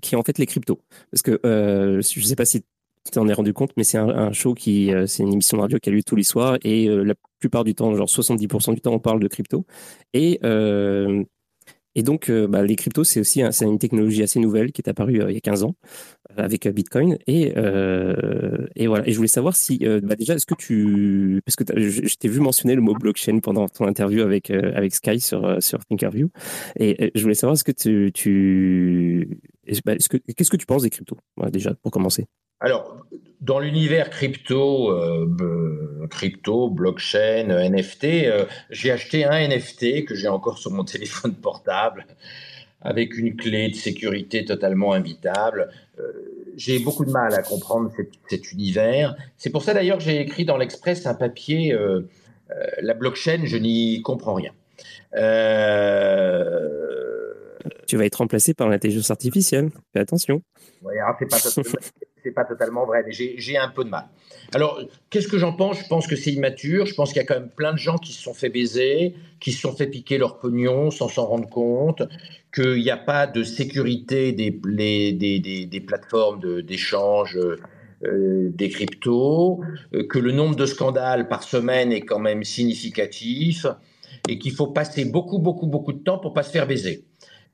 qui est en fait les cryptos, parce que je ne sais pas si t'en es rendu compte, mais c'est un, show qui, c'est une émission de radio qui a lieu tous les soirs et la plupart du temps, genre 70% du temps, on parle de crypto. Et et donc, euh, bah, les cryptos, c'est aussi une technologie assez nouvelle qui est apparue euh, il y a 15 ans euh, avec Bitcoin. Et, et voilà. Et je voulais savoir si, bah, déjà, est-ce que tu, parce que je, t'ai vu mentionner le mot blockchain pendant ton interview avec avec Sky sur sur Thinkerview, et je voulais savoir est-ce que tu, tu bah, ce que qu'est-ce que tu penses des cryptos, déjà pour commencer. Alors, dans l'univers crypto, euh, crypto, blockchain, NFT, euh, j'ai acheté un NFT que j'ai encore sur mon téléphone portable avec une clé de sécurité totalement invitable. Euh, j'ai beaucoup de mal à comprendre cet, univers. C'est pour ça d'ailleurs que j'ai écrit dans l'Express un papier, la blockchain, je n'y comprends rien. Tu vas être remplacé par l'intelligence artificielle. Fais attention. Oui, c'est pas c'est pas totalement vrai, mais j'ai un peu de mal. Alors, qu'est-ce que j'en pense? Je pense que c'est immature. Je pense qu'il y a quand même plein de gens qui se sont fait baiser, qui se sont fait piquer leur pognon sans s'en rendre compte, qu'il n'y a pas de sécurité des, plateformes d'échange. Euh, des cryptos, euh, que le nombre de scandales par semaine est quand même significatif et qu'il faut passer beaucoup, beaucoup, beaucoup de temps pour pas se faire baiser.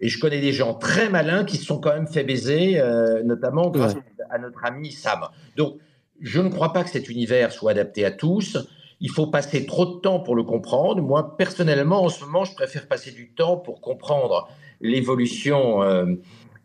Et je connais des gens très malins qui se sont quand même fait baiser, euh, notamment grâce à notre ami Sam. Donc, je ne crois pas que cet univers soit adapté à tous. Il faut passer trop de temps pour le comprendre. Moi, personnellement, en ce moment, je préfère passer du temps pour comprendre l'évolution euh,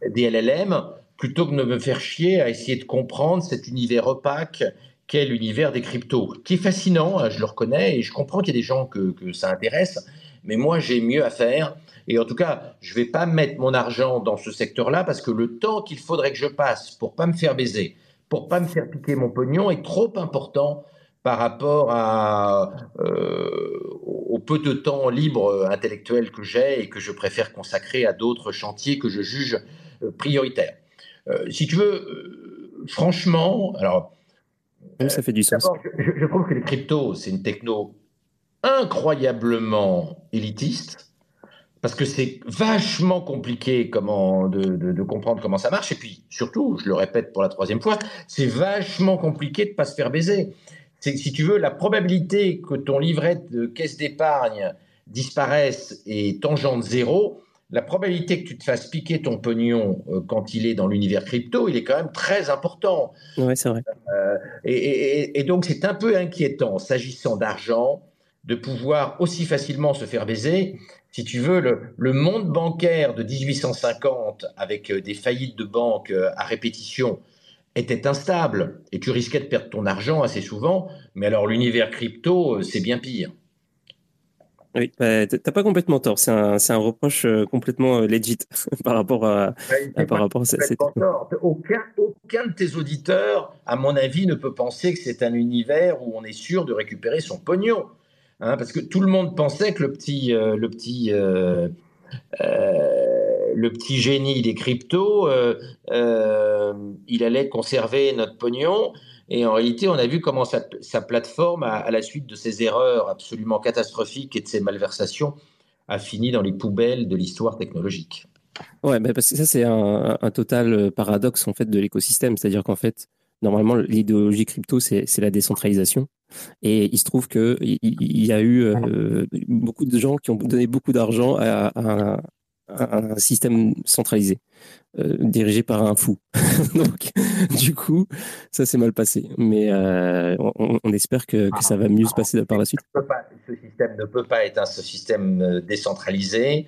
des LLM plutôt que de me faire chier à essayer de comprendre cet univers opaque qu'est l'univers des cryptos, qui est fascinant, hein, je le reconnais, et je comprends qu'il y a des gens que, que ça intéresse, mais moi, j'ai mieux à faire et en tout cas, je ne vais pas mettre mon argent dans ce secteur-là parce que le temps qu'il faudrait que je passe pour pas me faire baiser, pour pas me faire piquer mon pognon est trop important par rapport à, euh, au peu de temps libre intellectuel que j'ai et que je préfère consacrer à d'autres chantiers que je juge euh, prioritaires. Euh, si tu veux, franchement, alors. ça fait du sens. Je, je trouve que les cryptos, c'est une techno incroyablement élitiste parce que c'est vachement compliqué comment de, comprendre comment ça marche. Et puis, surtout, je le répète pour la troisième fois, c'est vachement compliqué de ne pas se faire baiser. C'est si tu veux, la probabilité que ton livret de caisse d'épargne disparaisse est tangente zéro. La probabilité que tu te fasses piquer ton pognon euh, quand il est dans l'univers crypto, il est quand même très important. Oui, c'est vrai. Euh, et, et, donc, c'est un peu inquiétant, s'agissant d'argent, de pouvoir aussi facilement se faire baiser si tu veux, le, monde bancaire de 1850, avec euh, des faillites de banques euh, à répétition, était instable et tu risquais de perdre ton argent assez souvent. Mais alors, l'univers crypto, euh, c'est bien pire. Oui, bah, t'as pas complètement tort. C'est un, un, reproche complètement legit par rapport à, par rapport à cette. Aucun, aucun de tes auditeurs, à mon avis, ne peut penser que c'est un univers où on est sûr de récupérer son pognon. Hein, parce que tout le monde pensait que le petit, euh, le petit, euh, euh, le petit génie des cryptos, il allait conserver notre pognon. Et en réalité, on a vu comment sa, plateforme, à, la suite de ses erreurs absolument catastrophiques et de ses malversations, a fini dans les poubelles de l'histoire technologique. Ouais, parce que ça, c'est un, un, total paradoxe en fait de l'écosystème. C'est-à-dire qu'en fait, normalement, l'idéologie crypto, c'est la décentralisation. Et il se trouve qu'il y, y a eu euh, beaucoup de gens qui ont donné beaucoup d'argent à, un système centralisé, euh, dirigé par un fou. Donc, du coup, ça s'est mal passé. Mais euh, on, espère que, ça va mieux se passer par la suite. ce système ne peut pas être un système décentralisé.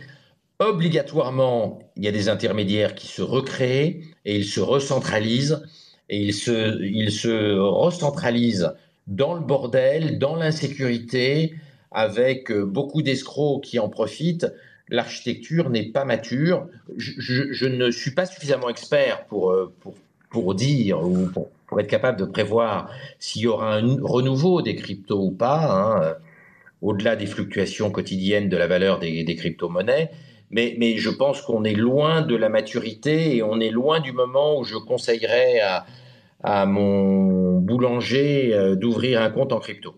Obligatoirement, il y a des intermédiaires qui se recréent et ils se recentralisent et ils se, ils se recentralisent dans le bordel, dans l'insécurité, avec euh, beaucoup d'escrocs qui en profitent. L'architecture n'est pas mature. Je, ne suis pas suffisamment expert pour, euh, pour, pour dire ou pour, pour, être capable de prévoir s'il y aura un renouveau des cryptos ou pas, hein, euh, au-delà des fluctuations quotidiennes de la valeur des, des crypto-monnaies. Mais, je pense qu'on est loin de la maturité et on est loin du moment où je conseillerais à, mon boulanger euh, d'ouvrir un compte en crypto.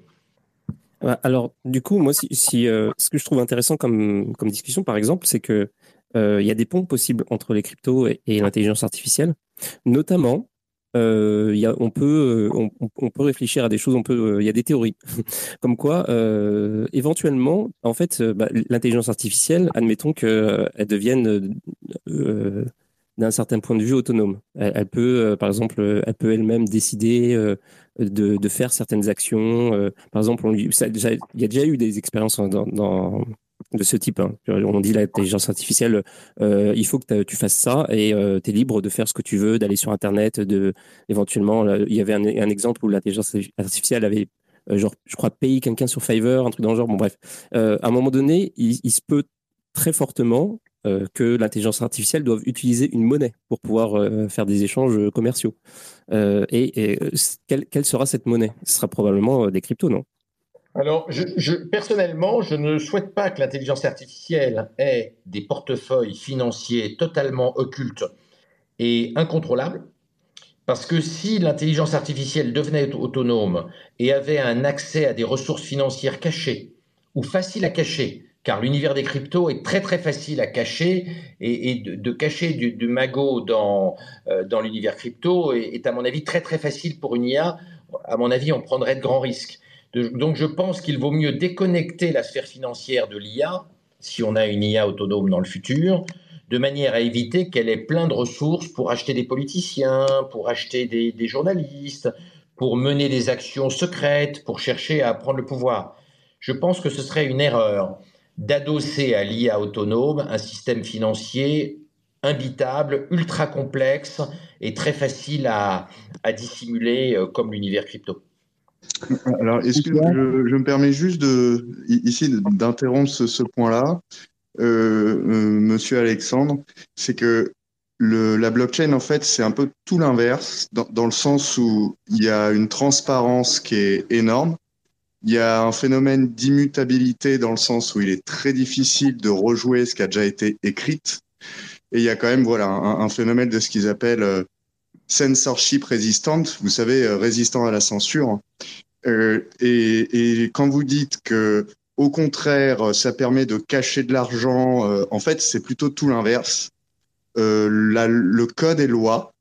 Alors, du coup, moi, si, euh, ce que je trouve intéressant comme, discussion, par exemple, c'est que euh, y a des ponts possibles entre les cryptos et, l'intelligence artificielle, notamment euh, y a, on peut on, on, peut réfléchir à des choses. On peut il y a des théories comme quoi éventuellement en fait bah, l'intelligence artificielle, admettons qu'elle devienne d'un certain point de vue autonome. Elle, peut, par exemple, elle peut elle-même décider de, faire certaines actions. par exemple, il y a déjà eu des expériences dans, dans de ce type. Hein. On dit l'intelligence artificielle, euh, il faut que tu fasses ça et euh, tu es libre de faire ce que tu veux, d'aller sur Internet, de éventuellement, il y avait un, exemple où l'intelligence artificielle avait, euh, genre, je crois, payé quelqu'un sur Fiverr, un truc dans le genre. Bon, bref, à un moment donné, il, se peut très fortement que l'intelligence artificielle doive utiliser une monnaie pour pouvoir faire des échanges commerciaux. et, quelle, sera cette monnaie? Ce sera probablement des cryptos, non? Alors, personnellement, je ne souhaite pas que l'intelligence artificielle ait des portefeuilles financiers totalement occultes et incontrôlables, parce que si l'intelligence artificielle devenait autonome et avait un accès à des ressources financières cachées ou faciles à cacher, car l'univers des cryptos est très très facile à cacher et, de, cacher du, magot dans, euh, dans l'univers crypto est, à mon avis très très facile pour une IA. À mon avis, on prendrait de grands risques. Donc je pense qu'il vaut mieux déconnecter la sphère financière de l'IA, si on a une IA autonome dans le futur, de manière à éviter qu'elle ait plein de ressources pour acheter des politiciens, pour acheter des, journalistes, pour mener des actions secrètes, pour chercher à prendre le pouvoir. Je pense que ce serait une erreur d'adosser à l'IA autonome un système financier imbitable, ultra complexe et très facile à dissimuler euh, comme l'univers crypto. Alors, que je, me permets juste de, ici d'interrompre ce, point-là, euh, euh, monsieur Alexandre, c'est que le, la blockchain, en fait, c'est un peu tout l'inverse, dans, dans, le sens où il y a une transparence qui est énorme. Il y a un phénomène d'immutabilité dans le sens où il est très difficile de rejouer ce qui a déjà été écrit. Et il y a quand même voilà un, un phénomène de ce qu'ils appellent euh, censorship resistant, vous savez, euh, résistant à la censure. Euh, et, et, quand vous dites que, au contraire, ça permet de cacher de l'argent, euh, en fait, c'est plutôt tout l'inverse. Euh, le code est loi.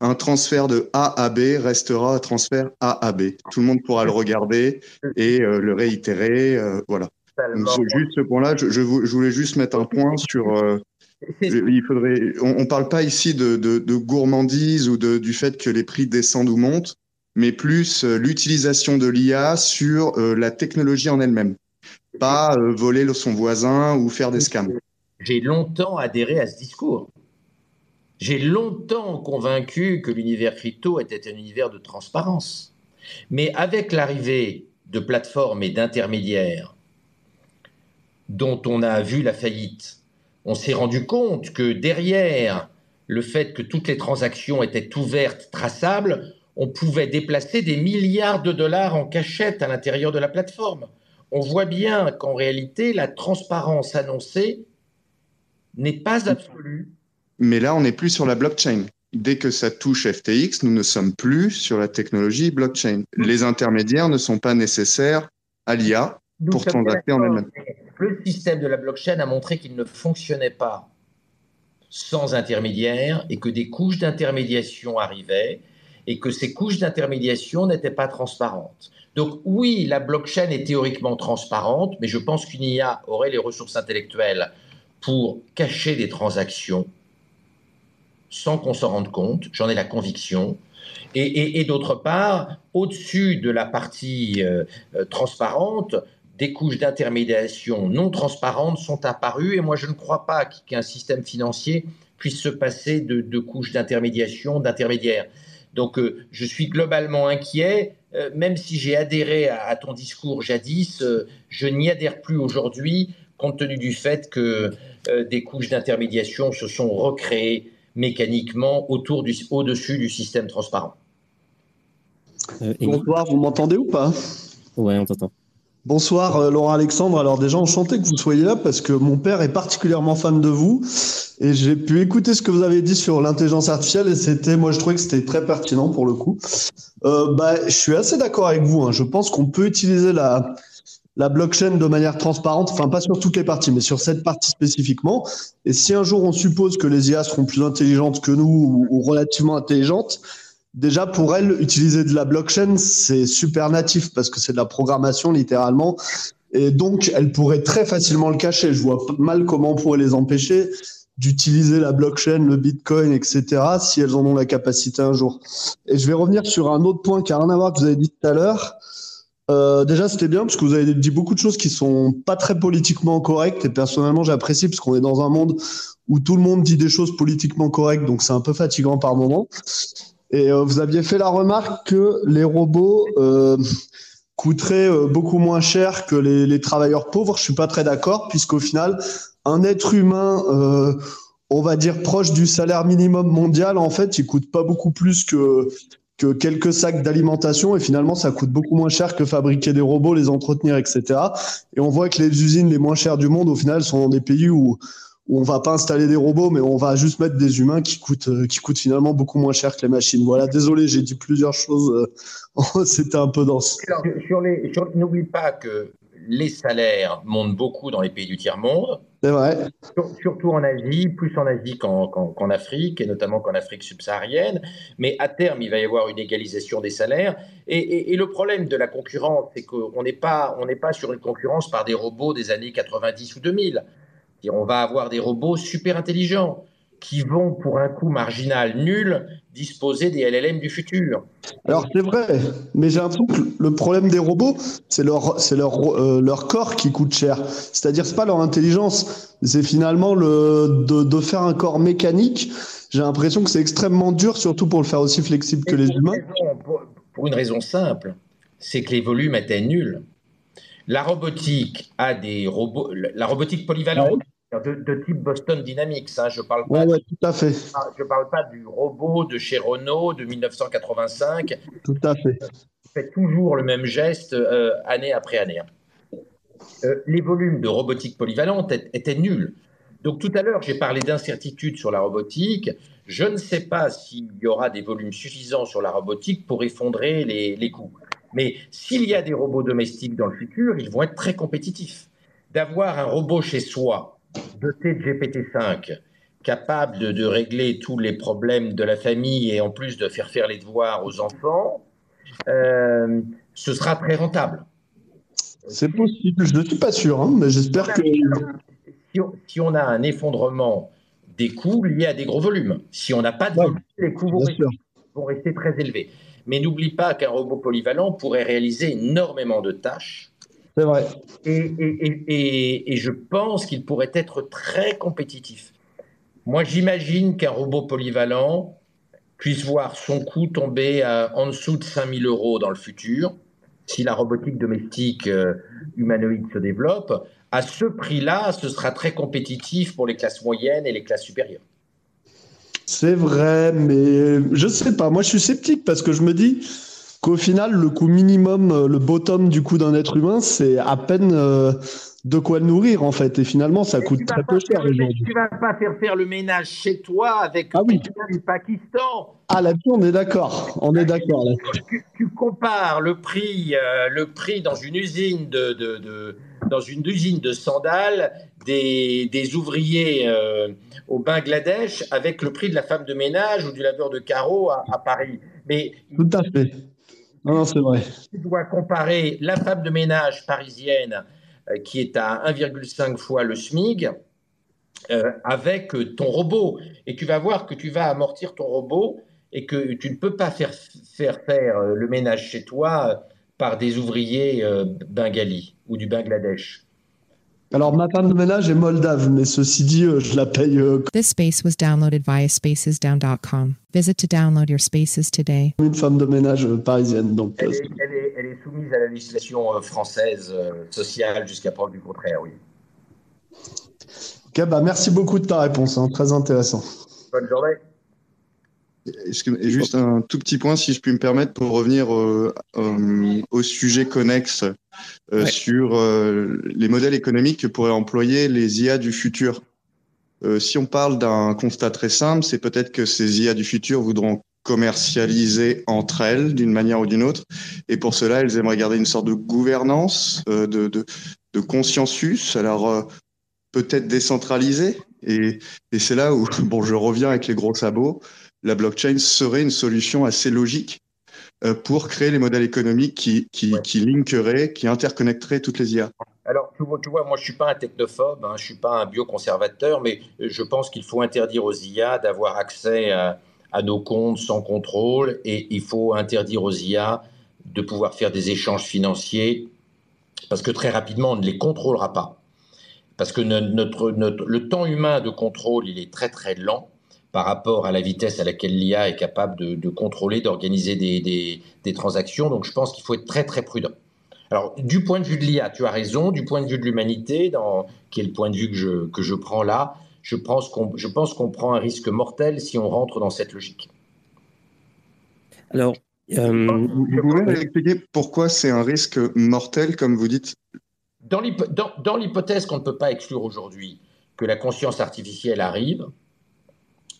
Un transfert de A à B restera un transfert A à B. Tout le monde pourra le regarder et le réitérer. voilà. Donc, juste ce point-là, je, je, voulais juste mettre un point sur il faudrait. On, ne parle pas ici de, de, gourmandise ou de, du fait que les prix descendent ou montent, mais plus euh, l'utilisation de l'IA sur euh, la technologie en elle-même, pas euh, voler son voisin ou faire des scams. J'ai longtemps adhéré à ce discours. J'ai longtemps convaincu que l'univers crypto était un univers de transparence. Mais avec l'arrivée de plateformes et d'intermédiaires dont on a vu la faillite, on s'est rendu compte que derrière le fait que toutes les transactions étaient ouvertes, traçables, on pouvait déplacer des milliards de dollars en cachette à l'intérieur de la plateforme. On voit bien qu'en réalité, la transparence annoncée n'est pas absolue. Mais là, on n'est plus sur la blockchain. Dès que ça touche FTX, nous ne sommes plus sur la technologie blockchain. Les intermédiaires ne sont pas nécessaires à l'IA pour transacter en elle-même le système de la blockchain a montré qu'il ne fonctionnait pas sans intermédiaire et que des couches d'intermédiation arrivaient et que ces couches d'intermédiation n'étaient pas transparentes. Donc oui, la blockchain est théoriquement transparente, mais je pense qu'une IA aurait les ressources intellectuelles pour cacher des transactions sans qu'on s'en rende compte, j'en ai la conviction. Et, d'autre part, au-dessus de la partie euh, euh, transparente, des couches d'intermédiation non transparentes sont apparues et moi je ne crois pas qu'un système financier puisse se passer de, couches d'intermédiation, d'intermédiaires. Donc euh, je suis globalement inquiet, euh, même si j'ai adhéré à, ton discours jadis, euh, je n'y adhère plus aujourd'hui compte tenu du fait que des couches d'intermédiation se sont recréées mécaniquement autour du, au-dessus du système transparent. Bonsoir, vous m'entendez ou pas? Ouais, on t'entend. Bonsoir euh, Laurent Alexandre. Alors déjà enchanté que vous soyez là parce que mon père est particulièrement fan de vous et j'ai pu écouter ce que vous avez dit sur l'intelligence artificielle et c'était, moi je trouvais que c'était très pertinent pour le coup. Euh, bah, je suis assez d'accord avec vous. Hein. Je pense qu'on peut utiliser la la blockchain de manière transparente, enfin pas sur toutes les parties, mais sur cette partie spécifiquement. Et si un jour on suppose que les IA seront plus intelligentes que nous ou relativement intelligentes, déjà pour elle, utiliser de la blockchain, c'est super natif parce que c'est de la programmation littéralement. Et donc, elle pourrait très facilement le cacher. Je vois mal comment on pourrait les empêcher d'utiliser la blockchain, le bitcoin, etc., si elles en ont la capacité un jour. Et je vais revenir sur un autre point qui n'a rien à voir que vous avez dit tout à l'heure. Euh, déjà, c'était bien parce que vous avez dit beaucoup de choses qui sont pas très politiquement correctes et personnellement, j'apprécie parce qu'on est dans un monde où tout le monde dit des choses politiquement correctes, donc c'est un peu fatigant par moment. Et euh, vous aviez fait la remarque que les robots euh, coûteraient euh, beaucoup moins cher que les, les, travailleurs pauvres. Je suis pas très d'accord puisqu'au final, un être humain, euh, on va dire proche du salaire minimum mondial, en fait, il coûte pas beaucoup plus que que quelques sacs d'alimentation et finalement ça coûte beaucoup moins cher que fabriquer des robots, les entretenir, etc. Et on voit que les usines les moins chères du monde au final sont dans des pays où où on va pas installer des robots, mais on va juste mettre des humains qui coûtent, euh, qui coûtent finalement beaucoup moins cher que les machines. Voilà, désolé, j'ai dit plusieurs choses. Euh, c'était un peu dense. Sur les, n'oublie pas que les salaires montent beaucoup dans les pays du tiers-monde. C'est vrai. Surtout en Asie, plus en Asie qu'en Afrique, et notamment qu'en Afrique subsaharienne. Mais à terme, il va y avoir une égalisation des salaires. Et, et, et le problème de la concurrence, c'est qu'on n'est pas, on pas sur une concurrence par des robots des années 90 ou 2000 on va avoir des robots super intelligents qui vont, pour un coût marginal nul, disposer des LLM du futur. Alors c'est vrai, mais j'ai l'impression que le problème des robots, c'est leur, c'est leur, euh, leur corps qui coûte cher. C'est-à-dire c'est pas leur intelligence, c'est finalement le de, de, faire un corps mécanique. J'ai l'impression que c'est extrêmement dur, surtout pour le faire aussi flexible que les humains. Pour, pour une raison simple, c'est que les volumes étaient nuls. La robotique a des robots, la robotique polyvalente de, de, type Boston Dynamics. Hein, je parle pas. Ouais, tout à fait. Je parle pas du robot de chez Renault de 1985. Tout à fait. Qui fait toujours le même geste euh, année après année. Hein. Euh, les volumes de robotique polyvalente étaient nuls. Donc tout à l'heure, j'ai parlé d'incertitude sur la robotique. Je ne sais pas s'il y aura des volumes suffisants sur la robotique pour effondrer les, les coûts. Mais s'il y a des robots domestiques dans le futur, ils vont être très compétitifs. D'avoir un robot chez soi, doté de GPT-5, capable de, de, régler tous les problèmes de la famille et en plus de faire faire les devoirs aux enfants, euh, ce sera très rentable. C'est possible, je ne suis pas sûr, hein, mais j'espère que... Si on, si on, a un effondrement des coûts liés à des gros volumes, si on n'a pas de ouais, volume, les coûts vont rester, vont rester très élevés. Mais n'oublie pas qu'un robot polyvalent pourrait réaliser énormément de tâches. C'est vrai. Et, et, et, et, je pense qu'il pourrait être très compétitif. Moi, j'imagine qu'un robot polyvalent puisse voir son coût tomber à, en dessous de 5000 euros dans le futur, si la robotique domestique euh, humanoïde se développe. À ce prix-là, ce sera très compétitif pour les classes moyennes et les classes supérieures. C'est vrai, mais je sais pas. Moi, je suis sceptique parce que je me dis qu'au final, le coût minimum, le bottom du coût d'un être humain, c'est à peine euh, de quoi le nourrir en fait. Et finalement, ça coûte très peu cher. Tu vas pas faire faire le ménage chez toi avec ah oui. du Pakistan. Ah là-dessus, on est d'accord. On est d'accord. Tu, tu, compares le prix, euh, le prix dans une usine de, de, de dans une usine de sandales des, des ouvriers euh, au Bangladesh avec le prix de la femme de ménage ou du laveur de carreaux à, à Paris. Mais tout à fait. Non, non c'est vrai. Tu dois comparer la femme de ménage parisienne qui est à 1,5 fois le SMIC euh, avec ton robot. Et tu vas voir que tu vas amortir ton robot et que tu ne peux pas faire faire, faire le ménage chez toi par des ouvriers euh, bengalis ou du Bangladesh. Alors, ma femme de ménage est moldave, mais ceci dit, euh, je la paye. Euh, This space was downloaded via spacesdown.com. Visit to download your spaces today. Une femme de ménage parisienne, donc. Elle est, elle est, soumise à la législation française sociale jusqu'à preuve du contraire, oui. Ok, bah merci beaucoup de ta réponse, hein, très intéressant. Bonne journée. Et juste un tout petit point, si je puis me permettre, pour revenir euh, euh, au sujet connexe euh, ouais. sur euh, les modèles économiques que pourraient employer les IA du futur. Euh, si on parle d'un constat très simple, c'est peut-être que ces IA du futur voudront commercialiser entre elles d'une manière ou d'une autre. Et pour cela, elles aimeraient garder une sorte de gouvernance, de, de, de consensus. Alors, peut-être décentralisée. Et, et c'est là où, bon, je reviens avec les gros sabots. la blockchain serait une solution assez logique pour créer les modèles économiques qui, qui, qui linkeraient, qui interconnecteraient toutes les IA. Alors, tu vois, moi, je ne suis pas un technophobe, hein, je ne suis pas un bioconservateur, mais je pense qu'il faut interdire aux IA d'avoir accès à, à, nos comptes sans contrôle et il faut interdire aux IA de pouvoir faire des échanges financiers parce que très rapidement, on ne les contrôlera pas. Parce que notre, notre, le temps humain de contrôle, il est très très lent par rapport à la vitesse à laquelle l'IA est capable de, contrôler, d'organiser des, des, des transactions. Donc je pense qu'il faut être très très prudent. Alors, du point de vue de l'IA, tu as raison. Du point de vue de l'humanité, qui est le point de vue que je, que je prends là, je pense qu'on qu'on prend un risque mortel si on rentre dans cette logique. Alors, euh, vous pouvez m'expliquer pourquoi c'est un risque mortel, comme vous dites? Dans l'hypothèse qu'on ne peut pas exclure aujourd'hui que la conscience artificielle arrive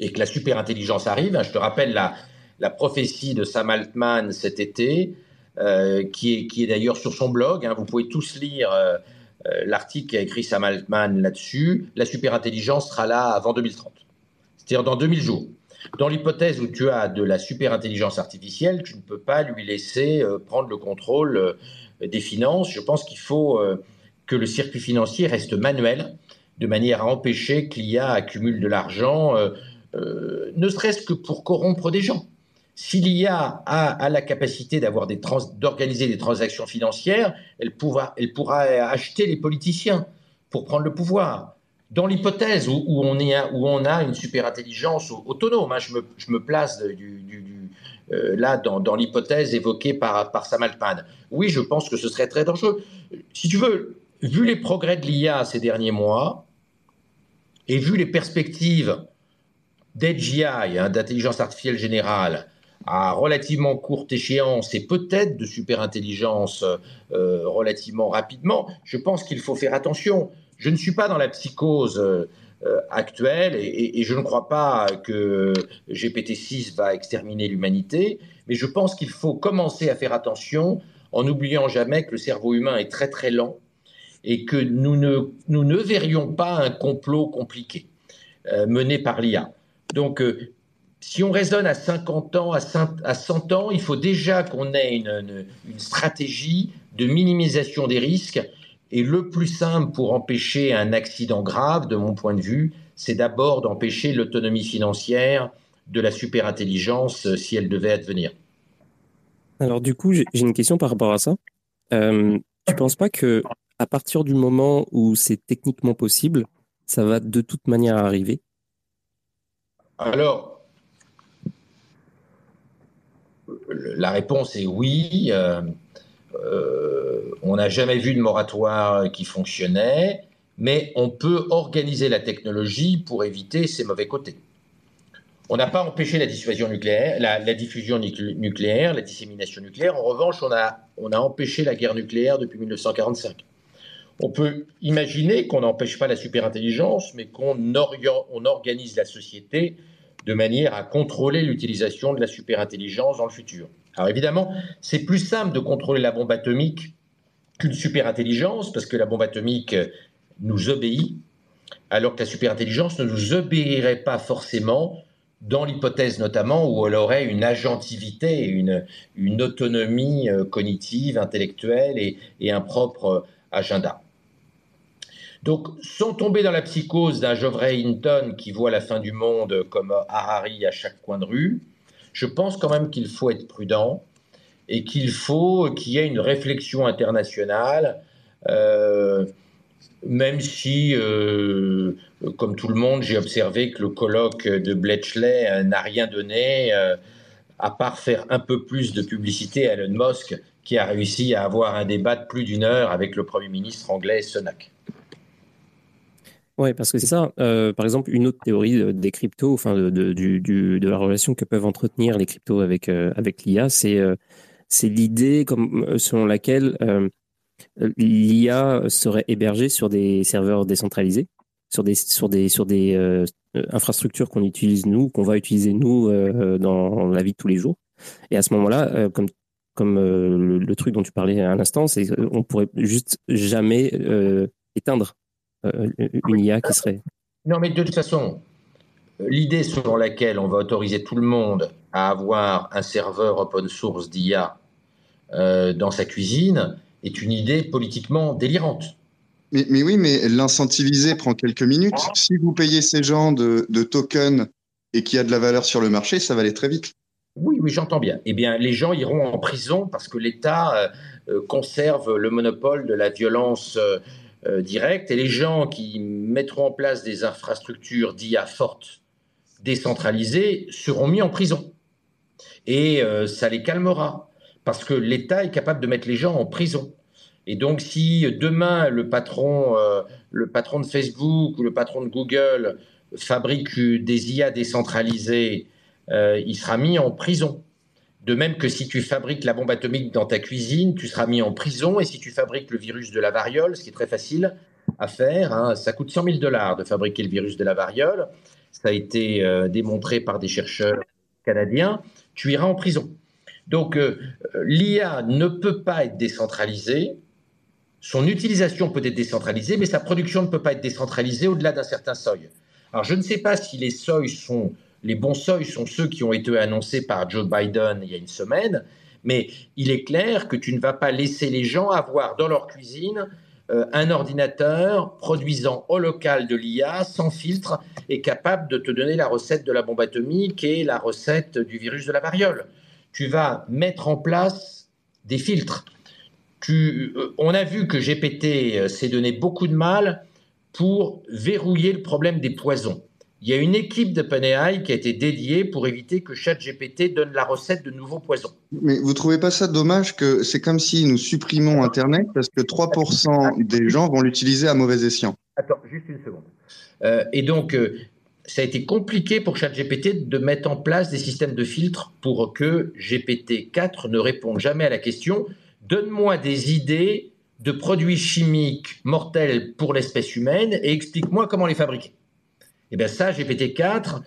et que la superintelligence arrive, hein, je te rappelle la, la prophétie de Sam Altman cet été, euh, qui est, qui est d'ailleurs sur son blog. Hein. vous pouvez tous lire euh, l'article qu'a écrit Sam Altman là-dessus. La superintelligence sera là avant 2030, c'est-à-dire dans 2000 jours. Dans l'hypothèse où tu as de la superintelligence artificielle, tu ne peux pas lui laisser prendre le contrôle des finances. Je pense qu'il faut que le circuit financier reste manuel, de manière à empêcher que l'IA accumule de l'argent, ne serait-ce que pour corrompre des gens. Si l'IA a, la capacité d'organiser des transactions financières, elle pourra, acheter les politiciens pour prendre le pouvoir. Dans l'hypothèse où, on est, où on a une superintelligence autonome, hein, je, me, place euh, là dans, dans l'hypothèse évoquée par, par Sam Altman. Oui, je pense que ce serait très dangereux. Si tu veux, vu les progrès de l'IA ces derniers mois, et vu les perspectives d'AGI, hein, d'intelligence artificielle générale, à relativement courte échéance et peut-être de superintelligence euh, relativement rapidement, je pense qu'il faut faire attention. Je ne suis pas dans la psychose euh, actuelle et, je ne crois pas que GPT-6 va exterminer l'humanité, mais je pense qu'il faut commencer à faire attention en n'oubliant jamais que le cerveau humain est très très lent et que nous ne, nous ne verrions pas un complot compliqué euh, mené par l'IA. Donc, si on raisonne à 50 ans, à 100 ans, il faut déjà qu'on ait une, stratégie de minimisation des risques. Et le plus simple pour empêcher un accident grave, de mon point de vue, c'est d'abord d'empêcher l'autonomie financière de la superintelligence euh, si elle devait advenir. Alors du coup, j'ai une question par rapport à ça. Euh, tu ne penses pas que à partir du moment où c'est techniquement possible, ça va de toute manière arriver? Alors, la réponse est oui. Euh, euh, on n'a jamais vu de moratoire qui fonctionnait, mais on peut organiser la technologie pour éviter ses mauvais côtés. On n'a pas empêché la dissuasion nucléaire, la, diffusion nucléaire, la dissémination nucléaire. En revanche, on a, on a empêché la guerre nucléaire depuis 1945. On peut imaginer qu'on n'empêche pas la superintelligence, mais qu'on on organise la société de manière à contrôler l'utilisation de la superintelligence dans le futur. Alors évidemment, c'est plus simple de contrôler la bombe atomique qu'une superintelligence, parce que la bombe atomique nous obéit, alors que la superintelligence ne nous obéirait pas forcément, dans l'hypothèse notamment où elle aurait une agentivité, une, une autonomie euh, cognitive, intellectuelle et, et un propre agenda. Donc, sans tomber dans la psychose d'un Geoffrey Hinton qui voit la fin du monde comme Harari à chaque coin de rue, je pense quand même qu'il faut être prudent et qu'il faut qu'il y ait une réflexion internationale, euh, même si, euh, comme tout le monde, j'ai observé que le colloque de Bletchley n'a rien donné, euh, à part faire un peu plus de publicité à Elon Musk, qui a réussi à avoir un débat de plus d'une heure avec le Premier ministre anglais Sunak. Oui, parce que c'est ça. Euh, par exemple, une autre théorie des cryptos, enfin de, de, de, la relation que peuvent entretenir les cryptos avec, euh, avec l'IA, c'est euh, l'idée selon laquelle l'IA serait hébergée sur des serveurs décentralisés, sur des sur des sur des infrastructures qu'on utilise nous, qu'on va utiliser nous dans la vie de tous les jours. Et à ce moment-là, comme comme le, le, truc dont tu parlais à l'instant, c'est on pourrait juste jamais éteindre euh, une IA qui serait. Non, mais de toute façon, l'idée selon laquelle on va autoriser tout le monde à avoir un serveur open source d'IA euh, dans sa cuisine est une idée politiquement délirante. Mais, oui, mais l'incentiviser prend quelques minutes. Si vous payez ces gens de, tokens et qu'il y a de la valeur sur le marché, ça va aller très vite. Oui, oui, j'entends bien. Eh bien, les gens iront en prison parce que l'État euh, euh, conserve le monopole de la violence directe et les gens qui mettront en place des infrastructures d'IA fortes, décentralisées, seront mis en prison. Et ça les calmera parce que l'État est capable de mettre les gens en prison. Et donc, si demain le patron, euh, le patron de Facebook ou le patron de Google fabrique des IA décentralisées, euh, il sera mis en prison. De même que si tu fabriques la bombe atomique dans ta cuisine, tu seras mis en prison. Et si tu fabriques le virus de la variole, ce qui est très facile à faire, hein, ça coûte 100 000 dollars de fabriquer le virus de la variole. Ça a été euh, démontré par des chercheurs canadiens. Tu iras en prison. Donc, l'IA ne peut pas être décentralisée son utilisation peut être décentralisée, mais sa production ne peut pas être décentralisée au-delà d'un certain seuil. Alors, je ne sais pas si les seuils sont, les bons seuils sont ceux qui ont été annoncés par Joe Biden il y a une semaine, mais il est clair que tu ne vas pas laisser les gens avoir dans leur cuisine euh, un ordinateur produisant au local de l'IA, sans filtre, et capable de te donner la recette de la bombe atomique et la recette du virus de la variole. Tu vas mettre en place des filtres. Euh, on a vu que GPT euh, s'est donné beaucoup de mal pour verrouiller le problème des poisons. Il y a une équipe de d'OpenAI qui a été dédiée pour éviter que ChatGPT donne la recette de nouveaux poisons. Mais vous trouvez pas ça dommage que c'est comme si nous supprimons Internet parce que 3% des gens vont l'utiliser à mauvais escient? Attends, juste une seconde. Euh, et donc, ça a été compliqué pour ChatGPT de mettre en place des systèmes de filtres pour que GPT-4 ne réponde jamais à la question donne-moi des idées de produits chimiques mortels pour l'espèce humaine et explique-moi comment les fabriquer. Eh bien ça, GPT-4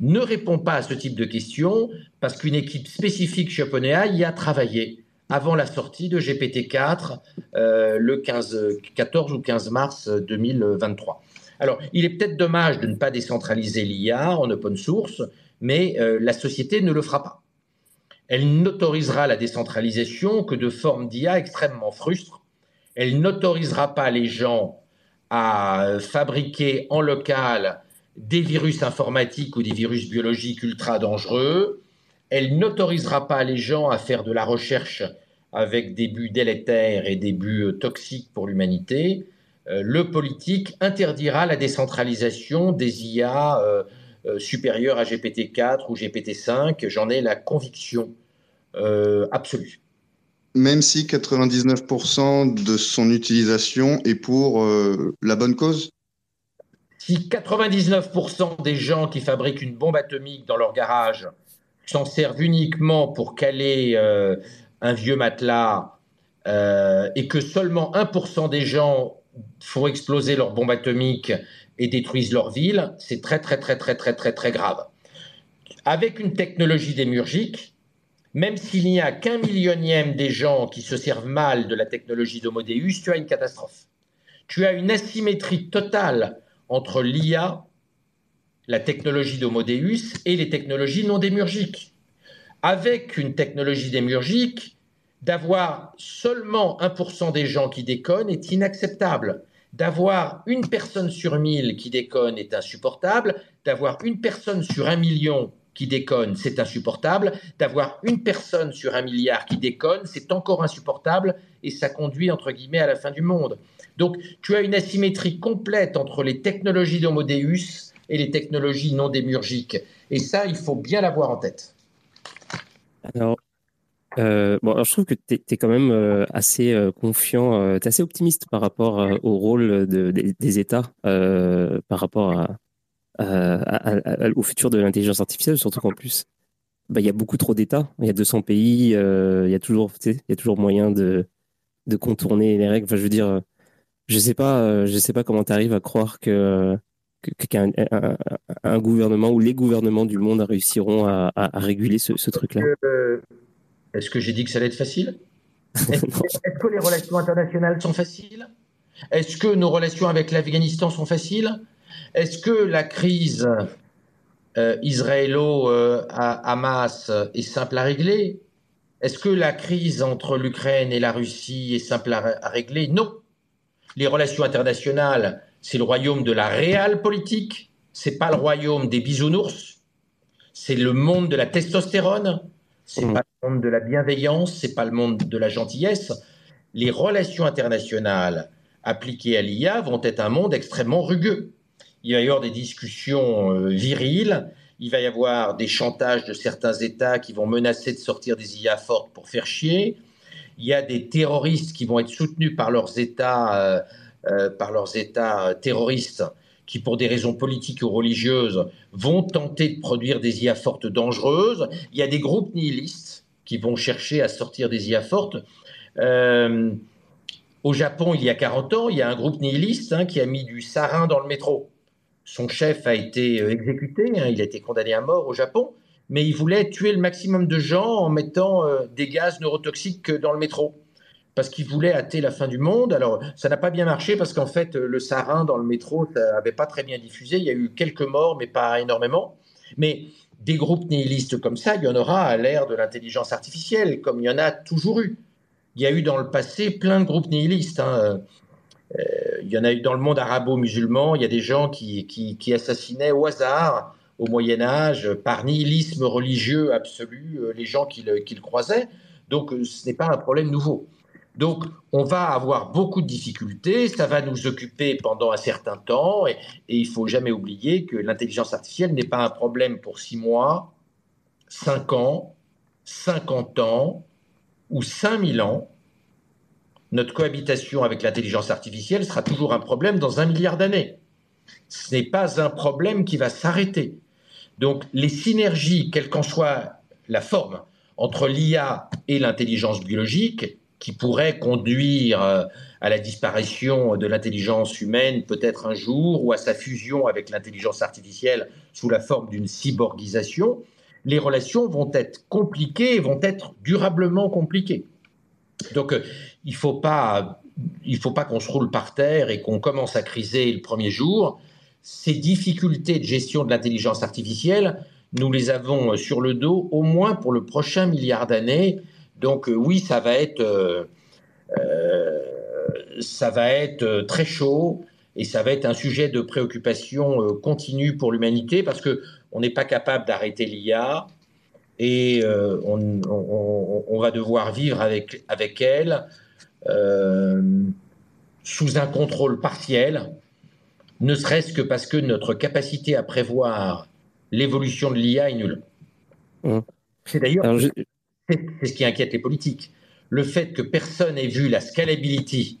ne répond pas à ce type de questions parce qu'une équipe spécifique chez OpenAI y a travaillé avant la sortie de GPT-4 euh, le 15, 14 ou 15 mars 2023. Alors, il est peut-être dommage de ne pas décentraliser l'IA en open source, mais euh, la société ne le fera pas. Elle n'autorisera la décentralisation que de formes d'IA extrêmement frustres. Elle n'autorisera pas les gens à fabriquer en local des virus informatiques ou des virus biologiques ultra dangereux. Elle n'autorisera pas les gens à faire de la recherche avec des buts délétères et des buts toxiques pour l'humanité. Euh, le politique interdira la décentralisation des IA euh, euh, supérieures à GPT-4 ou GPT-5. J'en ai la conviction euh, absolue. Même si 99% de son utilisation est pour euh, la bonne cause? Si 99% des gens qui fabriquent une bombe atomique dans leur garage s'en servent uniquement pour caler euh, un vieux matelas et que seulement 1% des gens font exploser leur bombe atomique et détruisent leur ville, c'est très très très très très très très grave. Avec une technologie démurgique, même s'il n'y a qu'un millionième des gens qui se servent mal de la technologie d'Homodeus, tu as une catastrophe. Tu as une asymétrie totale entre l'IA, la technologie d'Homodeus, et les technologies non démurgiques. Avec une technologie démurgique, d'avoir seulement 1% des gens qui déconnent est inacceptable. D'avoir une personne sur mille qui déconne est insupportable. D'avoir une personne sur un million qui déconne, c'est insupportable. D'avoir une personne sur un milliard qui déconne, c'est encore insupportable et ça conduit, entre guillemets, à la fin du monde. Donc, tu as une asymétrie complète entre les technologies d'Homodeus et les technologies non démurgiques. Et ça, il faut bien l'avoir en tête. Alors, euh, bon, je trouve que tu es, quand même euh, assez euh, confiant, tu es assez optimiste par rapport au rôle des États, par rapport au futur de l'intelligence artificielle, surtout qu'en plus, bah, il y a beaucoup trop d'États, il y a 200 pays, il y a toujours, y a toujours moyen de, de contourner les règles. Enfin, je veux dire, je sais pas, euh, je sais pas comment tu arrives à croire que qu'un un, gouvernement ou les gouvernements du monde réussiront à, à, réguler ce, ce truc-là. Est-ce que j'ai dit que ça allait être facile? Est-ce que les relations internationales sont faciles? Est-ce que nos relations avec l'Afghanistan sont faciles? Est-ce que la crise israélo-hamas est simple à régler? Est-ce que la crise entre l'Ukraine et la Russie est simple à régler? Non. Les relations internationales, c'est le royaume de la réelle politique, c'est pas le royaume des bisounours, c'est le monde de la testostérone, c'est mmh. pas le monde de la bienveillance, c'est pas le monde de la gentillesse. Les relations internationales appliquées à l'IA vont être un monde extrêmement rugueux. Il va y avoir des discussions euh, viriles, il va y avoir des chantages de certains États qui vont menacer de sortir des IA fortes pour faire chier. Il y a des terroristes qui vont être soutenus par leurs États, euh, euh, par leurs États terroristes qui, pour des raisons politiques ou religieuses, vont tenter de produire des IA fortes dangereuses. Il y a des groupes nihilistes qui vont chercher à sortir des IA fortes. Euh, au Japon, il y a 40 ans, il y a un groupe nihiliste hein, qui a mis du sarin dans le métro. Son chef a été exécuté, hein, il a été condamné à mort au Japon, mais il voulait tuer le maximum de gens en mettant euh, des gaz neurotoxiques dans le métro parce qu'il voulait hâter la fin du monde. Alors, ça n'a pas bien marché parce qu'en fait, le sarin dans le métro n'avait pas très bien diffusé. Il y a eu quelques morts, mais pas énormément. Mais des groupes nihilistes comme ça, il y en aura à l'ère de l'intelligence artificielle, comme il y en a toujours eu. Il y a eu dans le passé plein de groupes nihilistes. Hein. Euh, il y en a eu dans le monde arabo-musulman. Il y a des gens qui, qui, assassinaient au hasard au Moyen Âge, par nihilisme religieux absolu, euh, les gens qui le, qui croisaient. Donc, euh, ce n'est pas un problème nouveau. Donc, on va avoir beaucoup de difficultés, ça va nous occuper pendant un certain temps, et, il il faut jamais oublier que l'intelligence artificielle n'est pas un problème pour six mois, cinq ans, cinquante ans ou cinq mille ans. Notre cohabitation avec l'intelligence artificielle sera toujours un problème dans un milliard d'années. Ce n'est pas un problème qui va s'arrêter. Donc, les synergies, quelle qu'en soit la forme, entre l'IA et l'intelligence biologique, qui pourrait conduire euh, à la disparition de l'intelligence humaine peut-être un jour ou à sa fusion avec l'intelligence artificielle sous la forme d'une cyborgisation, les relations vont être compliquées, vont être durablement compliquées. Donc euh, il ne faut pas, faut pas qu'on se roule par terre et qu'on commence à criser le premier jour. Ces difficultés de gestion de l'intelligence artificielle, nous les avons sur le dos au moins pour le prochain milliard d'années. Donc euh, oui, ça va être, euh, euh, ça va être très chaud et ça va être un sujet de préoccupation continue pour l'humanité parce que on n'est pas capable d'arrêter l'IA et on, va devoir vivre avec, avec elle sous un contrôle partiel, ne serait-ce que parce que notre capacité à prévoir l'évolution de l'IA est nulle. Mmh. C'est d'ailleurs ce qui inquiète les politiques. Le fait que personne n'ait vu la scalability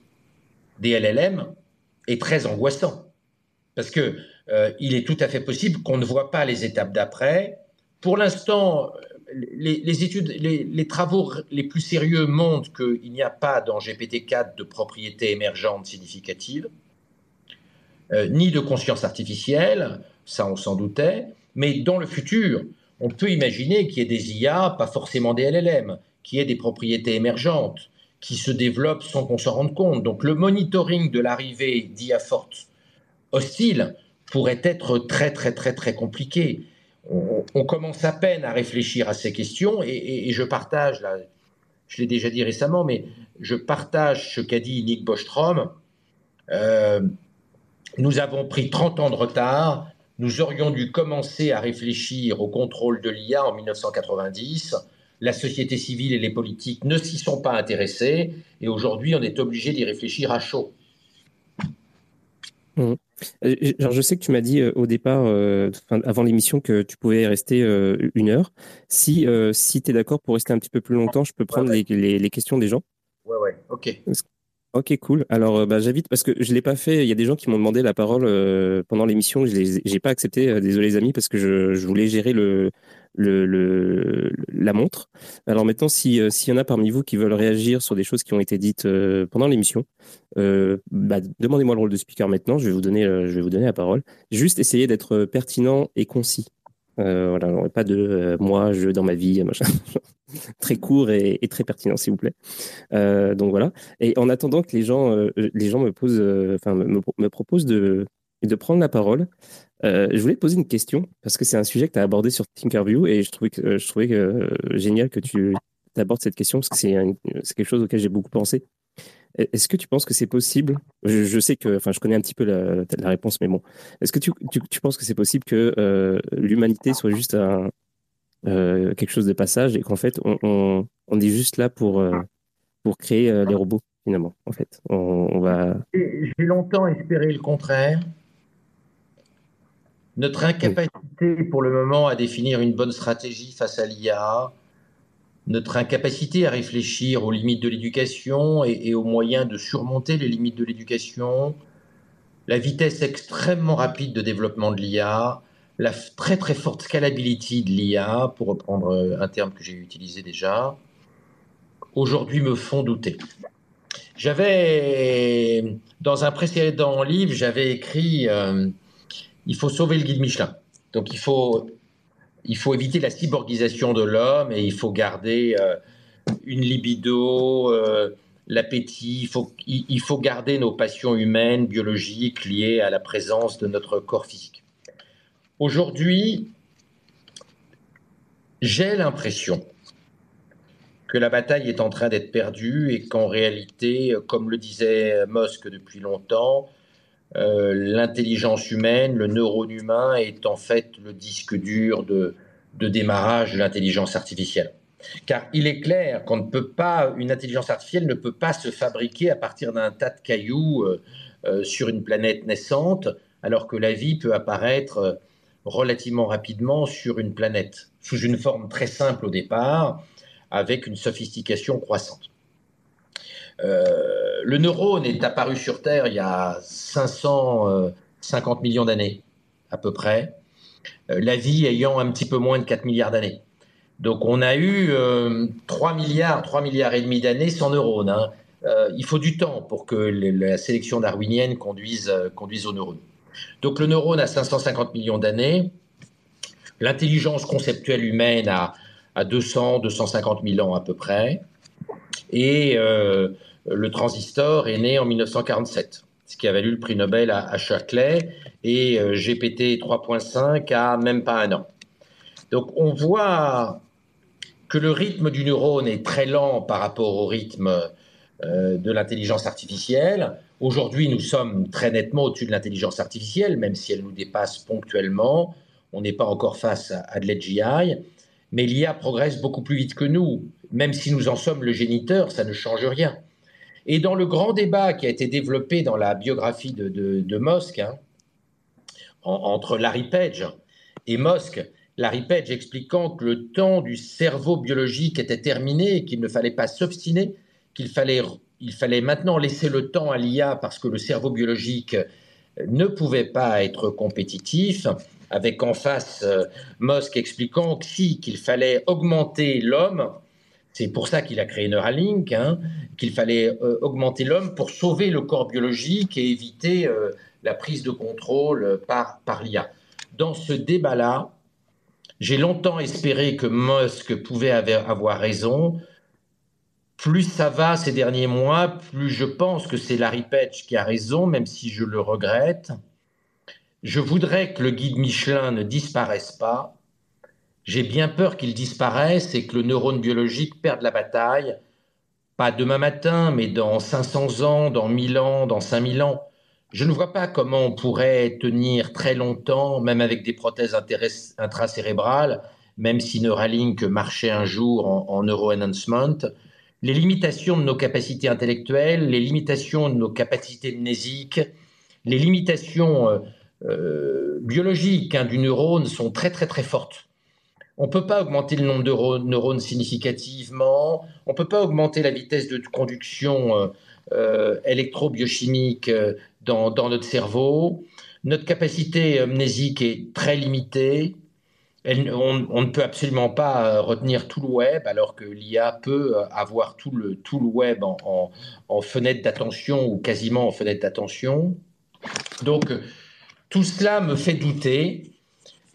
des LLM est très angoissant. Parce que euh, il est tout à fait possible qu'on ne voit pas les étapes d'après. Pour l'instant, les, études, les, travaux les plus sérieux montrent qu'il n'y a pas dans GPT-4 de propriété émergente significative, euh, ni de conscience artificielle, ça on s'en doutait, mais dans le futur, on peut imaginer qu'il y ait des IA, pas forcément des LLM, qui aient des propriétés émergentes, qui se développent sans qu'on s'en rende compte. Donc le monitoring de l'arrivée d'IA fortes hostiles pourrait être très très très très compliqué. On, commence à peine à réfléchir à ces questions et, je partage, là, je l'ai déjà dit récemment, mais je partage ce qu'a dit Nick Bostrom. Euh, nous avons pris 30 ans de retard nous aurions dû commencer à réfléchir au contrôle de l'IA en 1990. La société civile et les politiques ne s'y sont pas intéressés et aujourd'hui on est obligé d'y réfléchir à chaud. Mmh. Euh, je sais que tu m'as dit euh, au départ, euh, avant l'émission, que tu pouvais rester une heure. Si, si tu es d'accord pour rester un petit peu plus longtemps, je peux prendre Les, les, questions des gens. Ouais, ouais, ok. Ok, cool. Alors, euh, bah, j'invite parce que je l'ai pas fait. Il y a des gens qui m'ont demandé la parole euh, pendant l'émission. Je n'ai pas accepté. Euh, désolé les amis, parce que je, voulais gérer la montre. Alors maintenant, si s'il y en a parmi vous qui veulent réagir sur des choses qui ont été dites pendant l'émission, bah, demandez-moi le rôle de speaker maintenant. Je vais vous donner, je vais vous donner la parole. Juste essayer d'être pertinent et concis. voilà, pas de moi, je dans ma vie, machin. très court et, très pertinent, s'il vous plaît. Euh, donc voilà. Et en attendant que les gens, euh, les gens me posent, euh, enfin me, proposent de, de prendre la parole. je voulais te poser une question parce que c'est un sujet que tu as abordé sur Thinkerview et je trouvais, que, je trouvais génial que tu abordes cette question parce que c'est quelque chose auquel j'ai beaucoup pensé. Est-ce que tu penses que c'est possible? Je, sais que, enfin, je connais un petit peu la, réponse, mais bon, est-ce que tu, tu, penses que c'est possible que l'humanité soit juste un, euh, quelque chose de passage et qu'en fait, on, on, est juste là pour, euh, pour créer les robots finalement, en fait, on, va. J'ai longtemps espéré le contraire. Notre incapacité pour le moment à définir une bonne stratégie face à l'IA, notre incapacité à réfléchir aux limites de l'éducation et, aux moyens de surmonter les limites de l'éducation, la vitesse extrêmement rapide de développement de l'IA, la très très forte scalability de l'IA, pour reprendre un terme que j'ai utilisé déjà, aujourd'hui me font douter. J'avais, dans un précédent livre, j'avais écrit euh, Il faut sauver le guide Michelin. Donc il faut il faut éviter la cyborgisation de l'homme et il faut garder euh, une libido, euh, l'appétit. Il faut, il, faut garder nos passions humaines, biologiques, liées à la présence de notre corps physique. Aujourd'hui, j'ai l'impression que la bataille est en train d'être perdue et qu'en réalité, comme le disait Musk depuis longtemps, euh, l'intelligence humaine, le neurone humain est en fait le disque dur de, démarrage de l'intelligence artificielle. Car il est clair qu'on ne peut pas, une intelligence artificielle ne peut pas se fabriquer à partir d'un tas de cailloux euh, euh, sur une planète naissante, alors que la vie peut apparaître relativement rapidement sur une planète, sous une forme très simple au départ, avec une sophistication croissante. Euh, le neurone est apparu sur Terre il y a 550 euh, millions d'années, à peu près, euh, la vie ayant un petit peu moins de 4 milliards d'années. Donc on a eu 3 milliards, 3 milliards et demi d'années sans neurones. Hein. il faut du temps pour que la sélection darwinienne conduise, conduise au neurone. Donc le neurone a 550 millions d'années. L'intelligence conceptuelle humaine a, a 200, 250 000 ans à peu près. Et le transistor est né en 1947, ce qui a valu le prix Nobel à, à et euh, GPT 3.5 a même pas un an. Donc on voit que le rythme du neurone est très lent par rapport au rythme euh, de l'intelligence artificielle. Aujourd'hui, nous sommes très nettement au-dessus de l'intelligence artificielle, même si elle nous dépasse ponctuellement. On n'est pas encore face à, de l'AGI, mais l'IA progresse beaucoup plus vite que nous. Même si nous en sommes le géniteur, ça ne change rien. Et dans le grand débat qui a été développé dans la biographie de, de, hein, entre Larry Page et Mosk, Larry Page expliquant que le temps du cerveau biologique était terminé et qu'il ne fallait pas s'obstiner, qu'il fallait, il fallait maintenant laisser le temps à l'IA parce que le cerveau biologique ne pouvait pas être compétitif, avec en face euh, Musk expliquant que si, qu'il fallait augmenter l'homme c'est pour ça qu'il a créé Neuralink, hein, qu'il fallait euh, augmenter l'homme pour sauver le corps biologique et éviter euh, la prise de contrôle par, par l'IA. Dans ce débat-là, j'ai longtemps espéré que Musk pouvait avoir raison. Plus ça va ces derniers mois, plus je pense que c'est Larry Page qui a raison, même si je le regrette. Je voudrais que le guide Michelin ne disparaisse pas j'ai bien peur qu'il disparaisse et que le neurone biologique perde la bataille, pas demain matin, mais dans 500 ans, dans 1000 ans, dans 5000 ans. Je ne vois pas comment on pourrait tenir très longtemps, même avec des prothèses intracérébrales, même si Neuralink marchait un jour en, en neuroenhancement. Les limitations de nos capacités intellectuelles, les limitations de nos capacités mnésiques, les limitations euh, euh, biologiques hein, du neurone sont très très très fortes. On ne peut pas augmenter le nombre de neurones significativement, on ne peut pas augmenter la vitesse de conduction euh, euh, électrobiochimique euh, dans, notre cerveau. Notre capacité amnésique est très limitée. On, ne peut absolument pas retenir tout le web, alors que l'IA peut avoir tout le, tout le web en, en fenêtre d'attention ou quasiment en fenêtre d'attention. Donc, tout cela me fait douter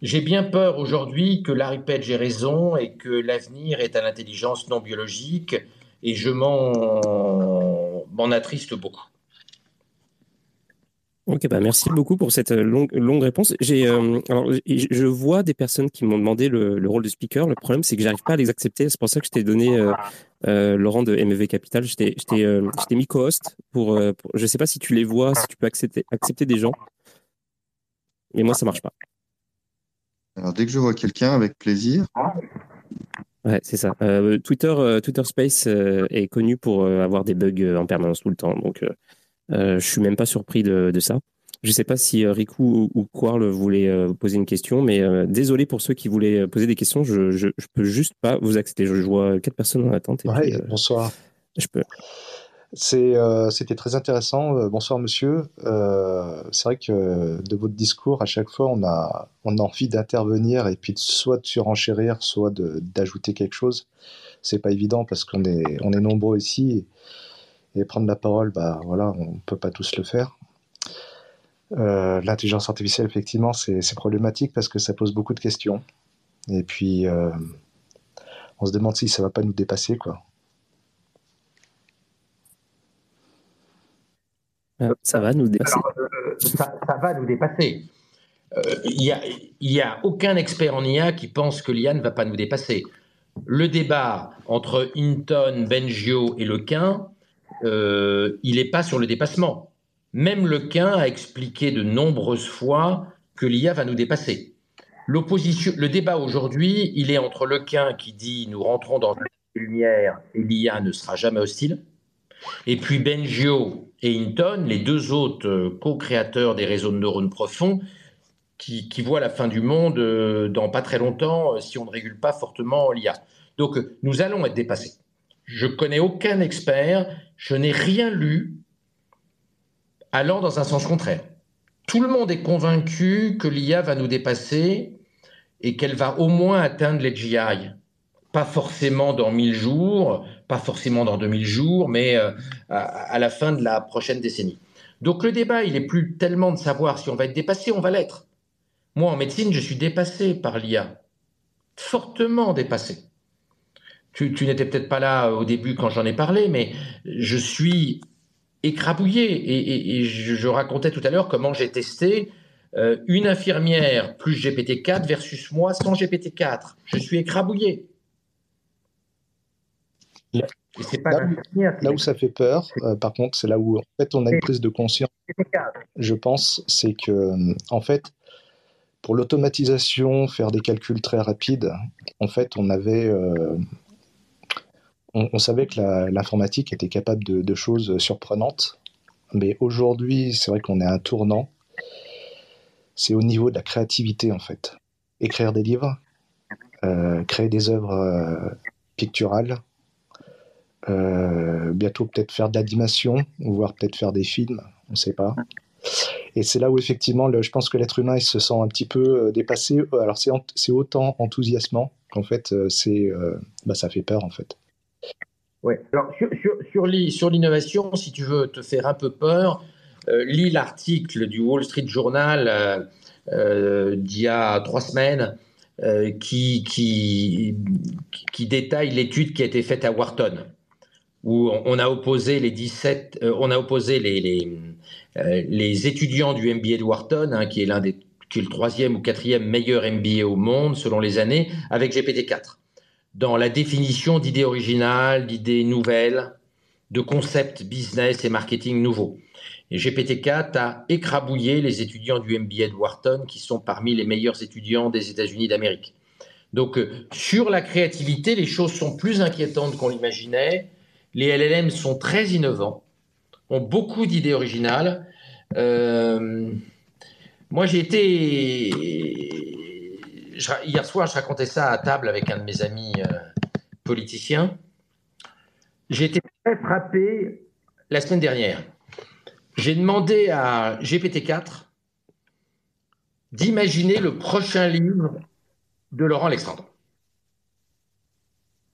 j'ai bien peur aujourd'hui que Larry Page ait raison et que l'avenir est à l'intelligence non biologique et je m'en attriste beaucoup. Ok, bah merci beaucoup pour cette euh, longue, longue réponse. J'ai, euh, alors, je vois des personnes qui m'ont demandé le, le, rôle de speaker. Le problème, c'est que j'arrive pas à les accepter. C'est pour ça que je t'ai donné euh, euh, Laurent de MEV Capital. Je t'ai, je euh, mis co-host pour, pour, Je sais pas si tu les vois, si tu peux accepter, accepter des gens. Mais moi, ça marche pas. Alors, dès que je vois quelqu'un, avec plaisir. Ouais, c'est ça. Twitter, Twitter Space est connu pour avoir des bugs en permanence tout le temps. Donc, euh, je suis même pas surpris de, de ça. Je ne sais pas si euh, Riku ou Quarl voulaient euh, poser une question, mais euh, désolé pour ceux qui voulaient poser des questions. Je, je peux juste pas vous accepter. Je, vois quatre personnes en attente. Et ouais, puis, bonsoir. Je peux. C'était euh, très intéressant. bonsoir, monsieur. Euh, c'est vrai que de votre discours, à chaque fois, on a, on a envie d'intervenir et puis soit de surenchérir, soit d'ajouter quelque chose. C'est pas évident parce qu'on est, on est nombreux ici. Et prendre la parole, bah voilà, on ne peut pas tous le faire. Euh, L'intelligence artificielle, effectivement, c'est problématique parce que ça pose beaucoup de questions. Et puis, euh, on se demande si ça va pas nous dépasser, quoi. Euh, ça va nous dépasser. Alors, euh, ça, ça, va nous dépasser. Il n'y a, y a aucun expert en IA qui pense que l'IA ne va pas nous dépasser. Le débat entre Hinton, Bengio et Lequin, euh, il n'est pas sur le dépassement. Même Lequin a expliqué de nombreuses fois que l'IA va nous dépasser. Le débat aujourd'hui, il est entre Lequin qui dit nous rentrons dans une lumière et l'IA ne sera jamais hostile, et puis Bengio et Hinton, les deux autres co-créateurs des réseaux de neurones profonds, qui, qui, voient la fin du monde euh, dans pas très longtemps si on ne régule pas fortement l'IA. Donc nous allons être dépassés. Je connais aucun expert je n'ai rien lu allant dans un sens contraire. Tout le monde est convaincu que l'IA va nous dépasser et qu'elle va au moins atteindre les GI. Pas forcément dans 1000 jours, pas forcément dans 2000 jours, mais euh, à, la fin de la prochaine décennie. Donc le débat, il est plus tellement de savoir si on va être dépassé, on va l'être. Moi, en médecine, je suis dépassé par l'IA, fortement dépassé tu, n'étais peut-être pas là au début quand j'en ai parlé, mais je suis écrabouillé. Et, je, racontais tout à l'heure comment j'ai testé euh, une infirmière plus GPT-4 versus moi sans GPT-4. Je suis écrabouillé. là, où, ça fait peur, euh, par contre, c'est là où en fait on a une prise de conscience. Je pense, c'est que en fait, pour l'automatisation, faire des calculs très rapides, en fait, on avait euh, on, savait que l'informatique était capable de, choses surprenantes, mais aujourd'hui, c'est vrai qu'on est à un tournant. C'est au niveau de la créativité, en fait. Écrire des livres, euh, créer des œuvres euh, picturales, euh, bientôt peut-être faire de l'animation, voire peut-être faire des films, on ne sait pas. Et c'est là où effectivement, je pense que l'être humain se sent un petit peu dépassé. Alors c'est autant enthousiasmant qu'en fait, bah, ça fait peur en fait. Alors, sur, l'innovation, si tu veux te faire un peu peur, euh, lis l'article du Wall Street Journal euh, euh, d'il y a trois semaines qui, détaille l'étude qui a été faite à Wharton, où on a opposé les 17, euh, on a opposé les, étudiants du MBA de Wharton, hein, qui est l'un des qui est le troisième ou quatrième meilleur MBA au monde selon les années, avec GPT-4 dans la définition d'idées originales, d'idées nouvelles, de concepts business et marketing nouveaux. Et GPT-4 a écrabouillé les étudiants du MBA de Wharton, qui sont parmi les meilleurs étudiants des États-Unis d'Amérique. Donc, euh, sur la créativité, les choses sont plus inquiétantes qu'on l'imaginait. Les LLM sont très innovants, ont beaucoup d'idées originales. Euh, moi, j'ai été hier soir, je racontais ça à table avec un de mes amis euh, politiciens. J'ai été très frappé la semaine dernière. J'ai demandé à GPT-4 d'imaginer le prochain livre de Laurent Alexandre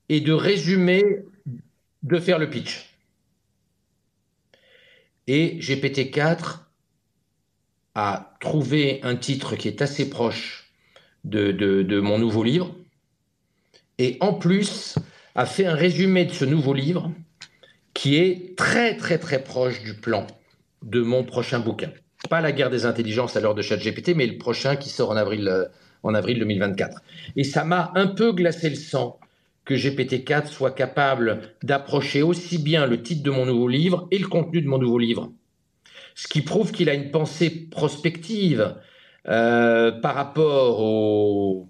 et de résumer, de faire le pitch. Et GPT-4 a trouvé un titre qui est assez proche de, de, mon nouveau livre. Et en plus, a fait un résumé de ce nouveau livre qui est très très très proche du plan de mon prochain bouquin. pas la guerre des intelligences à l'heure de ChatGPT, mais le prochain qui sort en avril, euh, en avril 2024. Et ça m'a un peu glacé le sang que GPT-4 soit capable d'approcher aussi bien le titre de mon nouveau livre et le contenu de mon nouveau livre. Ce qui prouve qu'il a une pensée prospective euh, par rapport au,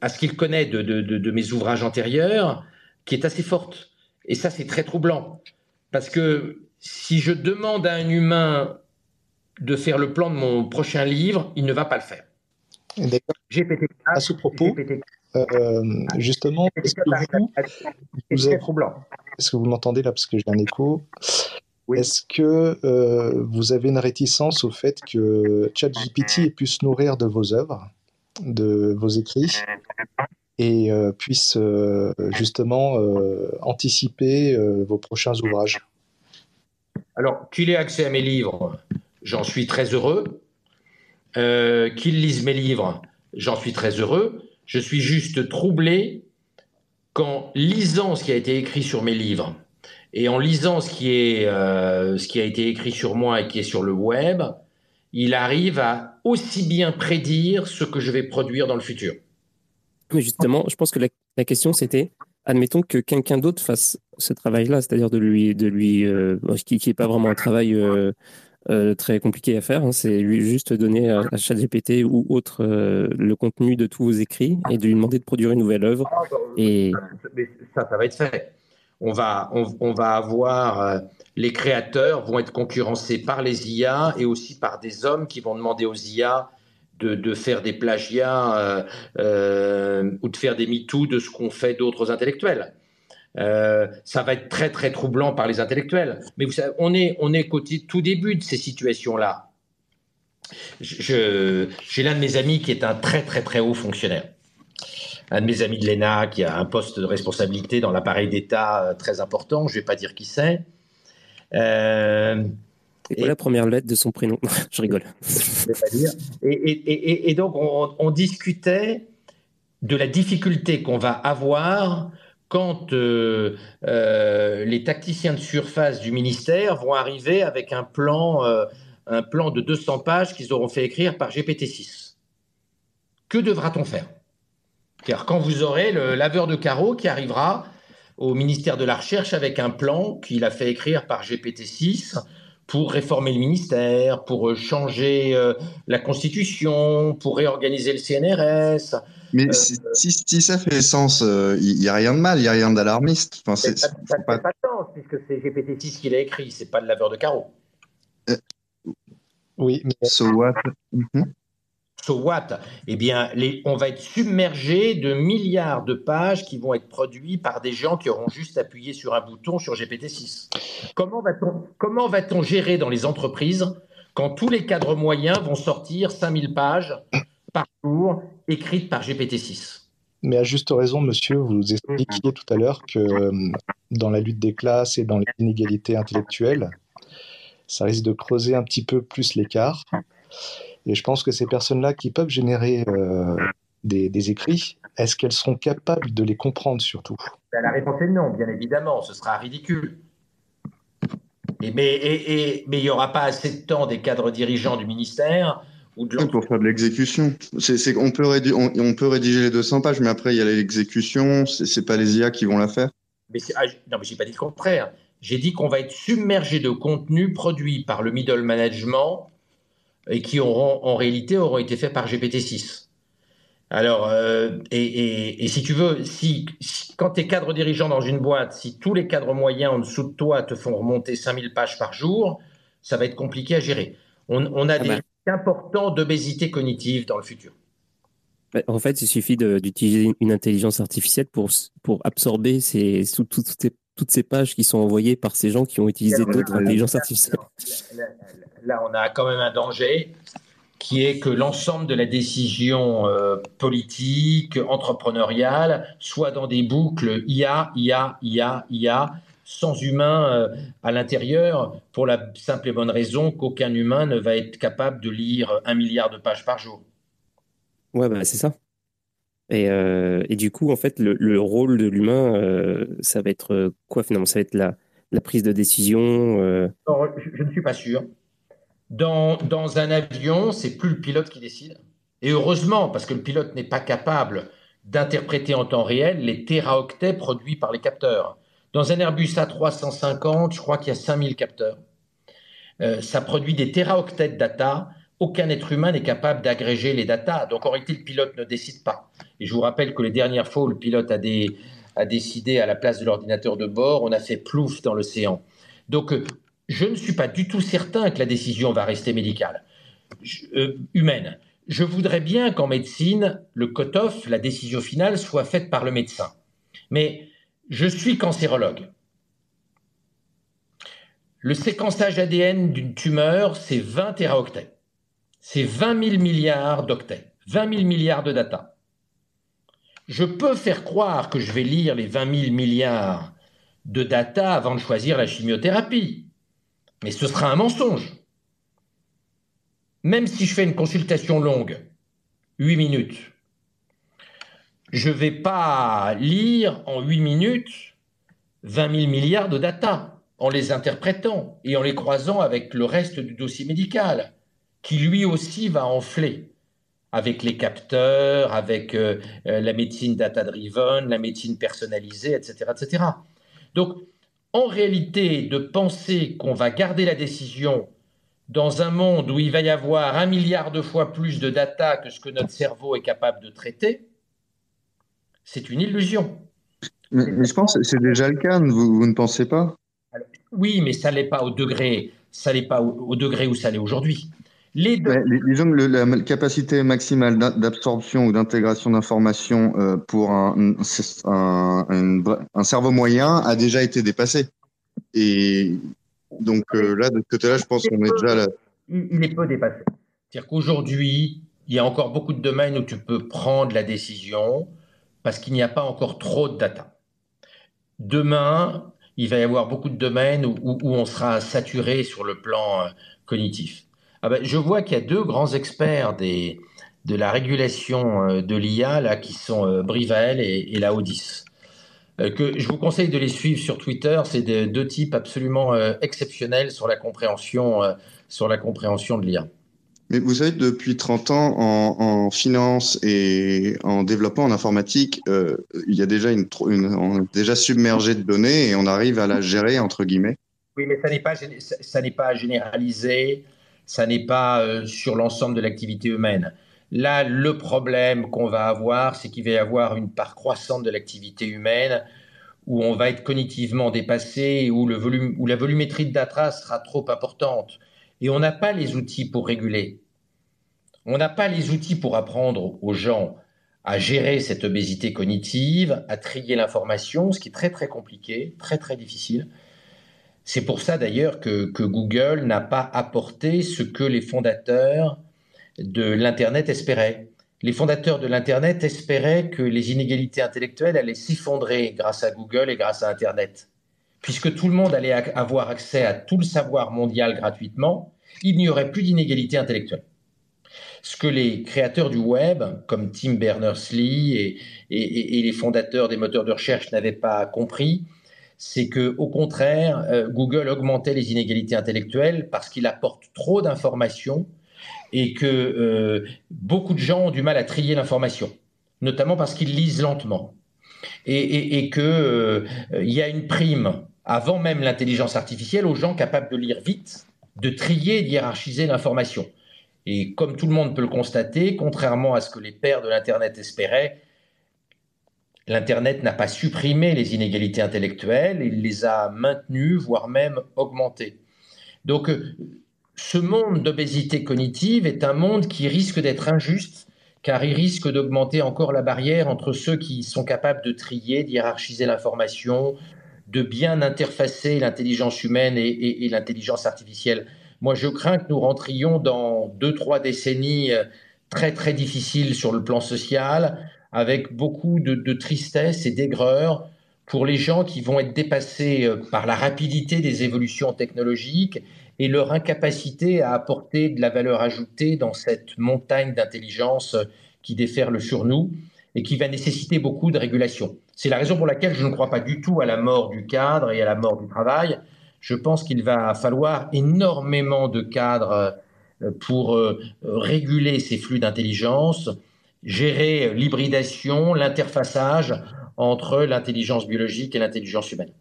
à ce qu'il connaît de, de, mes ouvrages antérieurs, qui est assez forte. Et ça, c'est très troublant. Parce que si je demande à un humain de faire le plan de mon prochain livre, il ne va pas le faire. GPT-4, à ce propos, euh, justement, est-ce que vous. Est-ce que vous m'entendez là parce que j'ai un écho? Est-ce que euh, vous avez une réticence au fait que ChatGPT ait pu se nourrir de vos œuvres, de vos écrits, et euh, puisse justement anticiper vos prochains ouvrages? Alors, qu'il ait accès à mes livres, j'en suis très heureux. qu'il lise mes livres, j'en suis très heureux. Je suis juste troublé qu'en lisant ce qui a été écrit sur mes livres et en lisant ce qui, est, euh, ce qui a été écrit sur moi et qui est sur le web, il arrive à aussi bien prédire ce que je vais produire dans le futur. Mais justement, je pense que la, question c'était, admettons que quelqu'un d'autre fasse ce travail-là, c'est-à-dire de lui, de lui, euh, qui n'est pas vraiment un travail euh, euh, très compliqué à faire. Hein. C'est lui juste donner à, ChatGPT ou autre euh, le contenu de tous vos écrits et de lui demander de produire une nouvelle œuvre. Ah, bah, et ça, ça va être fait. On va, on, va avoir euh, les créateurs vont être concurrencés par les IA et aussi par des hommes qui vont demander aux IA de, faire des plagiats ou de faire des MeToo de ce qu'ont fait d'autres intellectuels. Euh, ça va être très très troublant par les intellectuels. Mais vous savez, on est on est qu'au tout début de ces situations-là. J'ai l'un de mes amis qui est un très très très haut fonctionnaire. Un de mes amis de l'ENA qui a un poste de responsabilité dans l'appareil d'État euh, très important. Je ne vais pas dire qui c'est. Euh, c'est la première lettre de son prénom? Je rigole. Et, donc, on, on, discutait de la difficulté qu'on va avoir quand euh, euh, les tacticiens de surface du ministère vont arriver avec un plan, euh, un plan de 200 pages qu'ils auront fait écrire par GPT-6. Que devra-t-on faire? Car quand vous aurez le laveur de carreaux qui arrivera au ministère de la Recherche avec un plan qu'il a fait écrire par GPT-6 pour réformer le ministère, pour changer la Constitution, pour réorganiser le CNRS, mais euh, si, ça fait sens, il euh, n'y a rien de mal, il n'y a rien d'alarmiste. Enfin, ça ne fait pas, de sens, puisque c'est GPT-6 qui l'a écrit, c'est pas le laveur de carreaux. Euh, oui, mais... So what mhm. So what? Eh bien, on va être submergé de milliards de pages qui vont être produites par des gens qui auront juste appuyé sur un bouton sur GPT-6. Comment va-t-on gérer dans les entreprises quand tous les cadres moyens vont sortir 5000 pages par jour écrite par GPT-6. Mais à juste raison, monsieur, vous expliquiez tout à l'heure que euh, dans la lutte des classes et dans les inégalités intellectuelles, ça risque de creuser un petit peu plus l'écart. Et je pense que ces personnes-là qui peuvent générer euh, des, écrits, est-ce qu'elles seront capables de les comprendre surtout? Ben, La réponse est non, bien évidemment, ce sera ridicule. Et, mais il n'y aura pas assez de temps des cadres dirigeants du ministère pour faire de l'exécution. C'est, on, peut rédiger, on, peut rédiger les 200 pages, mais après, il y a l'exécution. C'est, pas les IA qui vont la faire. Mais ah, non, mais j'ai pas dit le contraire. J'ai dit qu'on va être submergé de contenus produits par le middle management et qui auront, en réalité, auront été faits par GPT-6. Alors, euh, et, si tu veux, si, quand tu es cadre dirigeant dans une boîte, si tous les cadres moyens en dessous de toi te font remonter 5000 pages par jour, ça va être compliqué à gérer. On, a ah des, ben important d'obésité cognitive dans le futur En fait, il suffit d'utiliser une intelligence artificielle pour, pour absorber ces, toutes, ces, toutes ces pages qui sont envoyées par ces gens qui ont utilisé d'autres intelligences artificielles. Là, on a quand même un danger qui est que l'ensemble de la décision euh, politique, entrepreneuriale, soit dans des boucles IA, IA, IA, IA, sans humain euh, à l'intérieur, pour la simple et bonne raison qu'aucun humain ne va être capable de lire un milliard de pages par jour. Ouais, bah, c'est ça. Et, euh, et, du coup, en fait, le, rôle de l'humain, ça va être quoi finalement? Ça va être la, la, prise de décision je, ne suis pas sûr. Dans, un avion, c'est plus le pilote qui décide. Et heureusement, parce que le pilote n'est pas capable d'interpréter en temps réel les téraoctets produits par les capteurs. Dans un Airbus A350, je crois qu'il y a 5000 capteurs. Euh, ça produit des téraoctets de data. Aucun être humain n'est capable d'agréger les data. Donc en réalité, le pilote ne décide pas. Et je vous rappelle que les dernières fois où le pilote a, a décidé à la place de l'ordinateur de bord, on a fait plouf dans l'océan. Donc euh, je ne suis pas du tout certain que la décision va rester médicale, euh, humaine. Je voudrais bien qu'en médecine, le cut-off, la décision finale, soit faite par le médecin. Mais je suis cancérologue. Le séquençage ADN d'une tumeur, c'est 20 téraoctets. C'est 20 000 milliards d'octets, 20 000 milliards de data. Je peux faire croire que je vais lire les 20 000 milliards de data avant de choisir la chimiothérapie, mais ce sera un mensonge. Même si je fais une consultation longue, 8 minutes, je ne vais pas lire en 8 minutes 20 000 milliards de data en les interprétant et en les croisant avec le reste du dossier médical, qui lui aussi va enfler avec les capteurs, avec euh, euh, la médecine data-driven, la médecine personnalisée, etc., etc. Donc, en réalité, de penser qu'on va garder la décision dans un monde où il va y avoir un milliard de fois plus de data que ce que notre cerveau est capable de traiter, c'est une illusion. Mais, je pense que c'est déjà le cas, vous, ne pensez pas? Oui, mais ça n'est pas au degré, ça n'est pas au, degré où ça l'est aujourd'hui. Les disons que la capacité maximale d'absorption ou d'intégration d'informations euh, pour un, un, cerveau moyen a déjà été dépassée. Et donc euh, là, de ce côté-là, je pense qu'on est déjà là. Il est peu dépassé. C'est-à-dire qu'aujourd'hui, il y a encore beaucoup de domaines où tu peux prendre la décision parce qu'il n'y a pas encore trop de data. Demain, il va y avoir beaucoup de domaines où, on sera saturé sur le plan euh, cognitif. Ah ben, je vois qu'il y a deux grands experts des, de la régulation euh, de l'IA là, qui sont euh, Brivel et, et Laodis. que je vous conseille de les suivre sur Twitter. C'est deux types absolument exceptionnels sur la compréhension, sur la compréhension de l'IA. Mais vous savez, depuis 30 ans, en, finance et en développement en informatique, euh, il y a déjà une, on est déjà submergé de données et on arrive à la gérer, entre guillemets. Oui, mais ça n'est pas, ça n'est pas généralisé, ça n'est pas euh, sur l'ensemble de l'activité humaine. Là, le problème qu'on va avoir, c'est qu'il va y avoir une part croissante de l'activité humaine où on va être cognitivement dépassé, où, la volumétrie de data sera trop importante et on n'a pas les outils pour réguler. On n'a pas les outils pour apprendre aux gens à gérer cette obésité cognitive, à trier l'information, ce qui est très très compliqué, très très difficile. C'est pour ça d'ailleurs que, Google n'a pas apporté ce que les fondateurs de l'Internet espéraient. Les fondateurs de l'Internet espéraient que les inégalités intellectuelles allaient s'effondrer grâce à Google et grâce à Internet puisque tout le monde allait avoir accès à tout le savoir mondial gratuitement, il n'y aurait plus d'inégalité intellectuelle. Ce que les créateurs du web, comme Tim Berners-Lee et, les fondateurs des moteurs de recherche n'avaient pas compris, c'est que, au contraire, euh, Google augmentait les inégalités intellectuelles parce qu'il apporte trop d'informations et que euh, beaucoup de gens ont du mal à trier l'information, notamment parce qu'ils lisent lentement. Et, qu'il euh, y a une prime avant même l'intelligence artificielle, aux gens capables de lire vite, de trier et hiérarchiser l'information. Et comme tout le monde peut le constater, contrairement à ce que les pères de l'Internet espéraient, l'Internet n'a pas supprimé les inégalités intellectuelles, il les a maintenues, voire même augmentées. Donc, ce monde d'obésité cognitive est un monde qui risque d'être injuste, car il risque d'augmenter encore la barrière entre ceux qui sont capables de trier, d'hiérarchiser l'information, de bien interfacer l'intelligence humaine et, l'intelligence artificielle. Moi, je crains que nous rentrions dans deux, trois décennies euh, très, très difficiles sur le plan social, avec beaucoup de, tristesse et d'aigreur pour les gens qui vont être dépassés euh, par la rapidité des évolutions technologiques et leur incapacité à apporter de la valeur ajoutée dans cette montagne d'intelligence qui déferle sur nous et qui va nécessiter beaucoup de régulation. C'est la raison pour laquelle je ne crois pas du tout à la mort du cadre et à la mort du travail. Je pense qu'il va falloir énormément de cadres pour réguler ces flux d'intelligence, gérer l'hybridation, l'interfaçage entre l'intelligence biologique et l'intelligence humaine.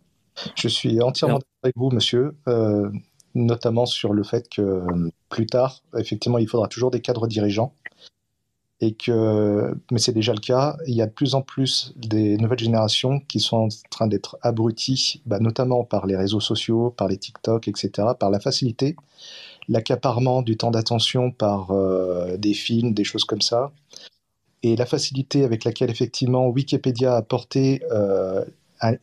Je suis entièrement d'accord avec vous, monsieur, euh, notamment sur le fait que euh, plus tard, effectivement, il faudra toujours des cadres dirigeants. Et que, mais c'est déjà le cas, il y a de plus en plus des nouvelles générations qui sont en train d'être abruties, bah, notamment par les réseaux sociaux, par les TikTok, etc., par la facilité, l'accaparement du temps d'attention par euh, des films, des choses comme ça, et la facilité avec laquelle effectivement Wikipédia a apporté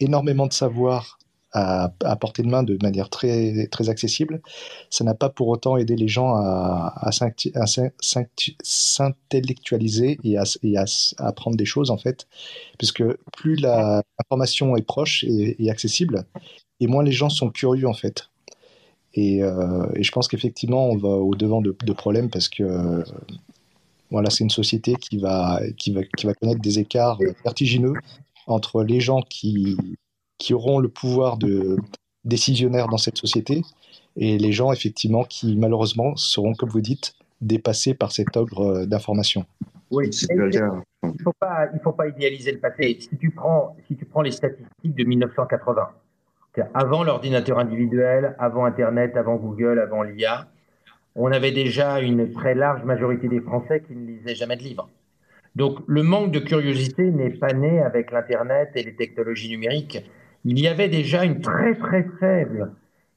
énormément de savoir à, portée de main de manière très, très accessible, ça n'a pas pour autant aidé les gens à, à s'intellectualiser et, à, apprendre des choses en fait, puisque plus l'information est proche et, accessible, et moins les gens sont curieux en fait. Et, euh, je pense qu'effectivement, on va au devant de, de problèmes parce que voilà, c'est une société qui va, qui, va, qui va connaître des écarts vertigineux entre les gens qui, qui auront le pouvoir de décisionnaire dans cette société et les gens effectivement qui malheureusement seront, comme vous dites, dépassés par cet ogre euh, d'information. Oui, il ne faut, pas, il faut pas idéaliser le passé. Si tu prends, si tu prends les statistiques de 1980, avant l'ordinateur individuel, avant Internet, avant Google, avant l'IA, on avait déjà une très large majorité des Français qui ne lisaient jamais de livres. Donc le manque de curiosité n'est pas né avec l'Internet et les technologies numériques. Il y avait déjà une très très faible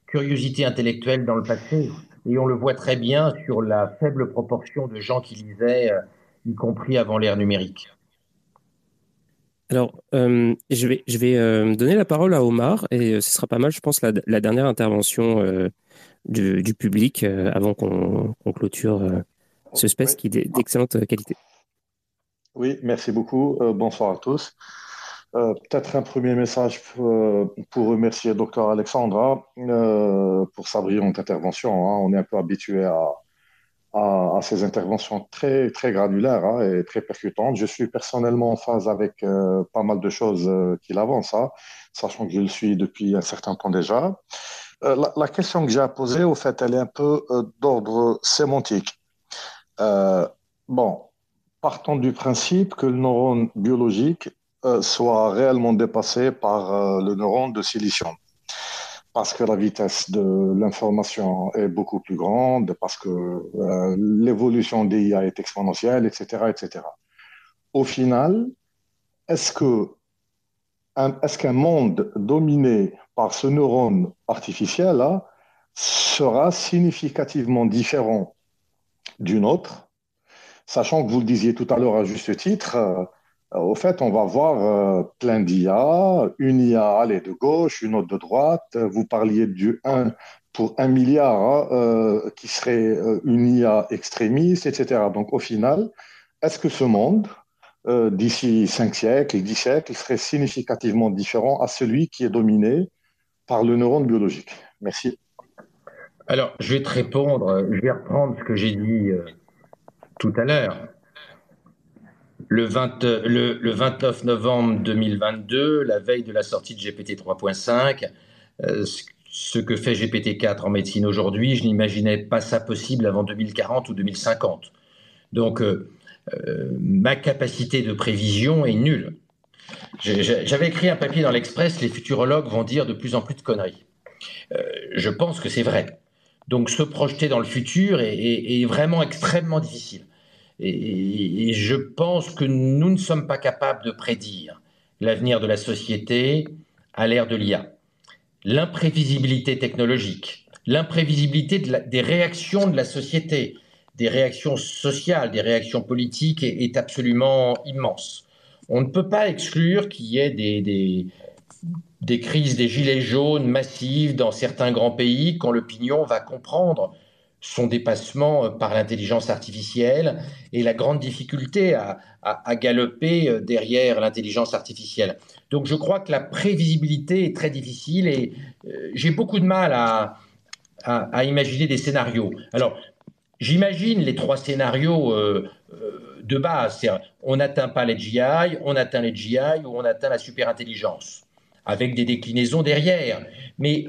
curiosité intellectuelle dans le passé. Et on le voit très bien sur la faible proportion de gens qui lisaient, euh, y compris avant l'ère numérique. Alors, euh, je vais, euh, donner la parole à Omar, et ce sera pas mal, je pense, la, dernière intervention du, public avant qu'on clôture ce space qui est d'excellente qualité. Oui, merci beaucoup. Euh, bonsoir à tous. Euh, peut-être un premier message euh, pour, remercier Dr Alexandra pour sa brillante intervention. Hein. On est un peu habitué à, à, ces interventions très, très granulaires hein, et très percutantes. Je suis personnellement en phase avec pas mal de choses qu'il avance, hein, sachant que je le suis depuis un certain temps déjà. La, la, question que j'ai à poser, au fait, elle est un peu d'ordre sémantique. bon, Partons du principe que le neurone biologique euh, soit réellement dépassé par euh, le neurone de silicium. Parce que la vitesse de l'information est beaucoup plus grande, parce que euh, l'évolution des IA est exponentielle, etc., etc. Au final, est-ce que est-ce qu'un monde dominé par ce neurone artificiel là sera significativement différent d'une autre sachant que vous le disiez tout à l'heure à juste titre, euh, au fait, on va voir euh, plein d'IA, une IA aller de gauche, une autre de droite. Vous parliez du 1 pour 1 milliard hein, euh, qui serait une IA extrémiste, etc. Donc au final, est-ce que ce monde, d'ici 5 siècles 10 siècles, serait significativement différent à celui qui est dominé par le neurone biologique Merci. Alors, je vais te répondre, je vais reprendre ce que j'ai dit tout à l'heure. Le, 29 novembre 2022, la veille de la sortie de GPT 3.5, euh, ce que fait GPT 4 en médecine aujourd'hui, je n'imaginais pas ça possible avant 2040 ou 2050. Donc, euh, euh, ma capacité de prévision est nulle. J'avais écrit un papier dans l'Express, les futurologues vont dire de plus en plus de conneries. je pense que c'est vrai. Donc se projeter dans le futur est vraiment extrêmement difficile. Et, je pense que nous ne sommes pas capables de prédire l'avenir de la société à l'ère de l'IA. L'imprévisibilité technologique, l'imprévisibilité des réactions de la société, des réactions sociales, des réactions politiques est, absolument immense. On ne peut pas exclure qu'il y ait des, des crises des gilets jaunes massives dans certains grands pays quand l'opinion va comprendre son dépassement euh, par l'intelligence artificielle et la grande difficulté à, galoper euh, derrière l'intelligence artificielle. Donc je crois que la prévisibilité est très difficile et euh, j'ai beaucoup de mal à, imaginer des scénarios. Alors j'imagine les trois scénarios de base. On n'atteint pas les GI, on atteint les GI ou on atteint la superintelligence. avec des déclinaisons derrière. Mais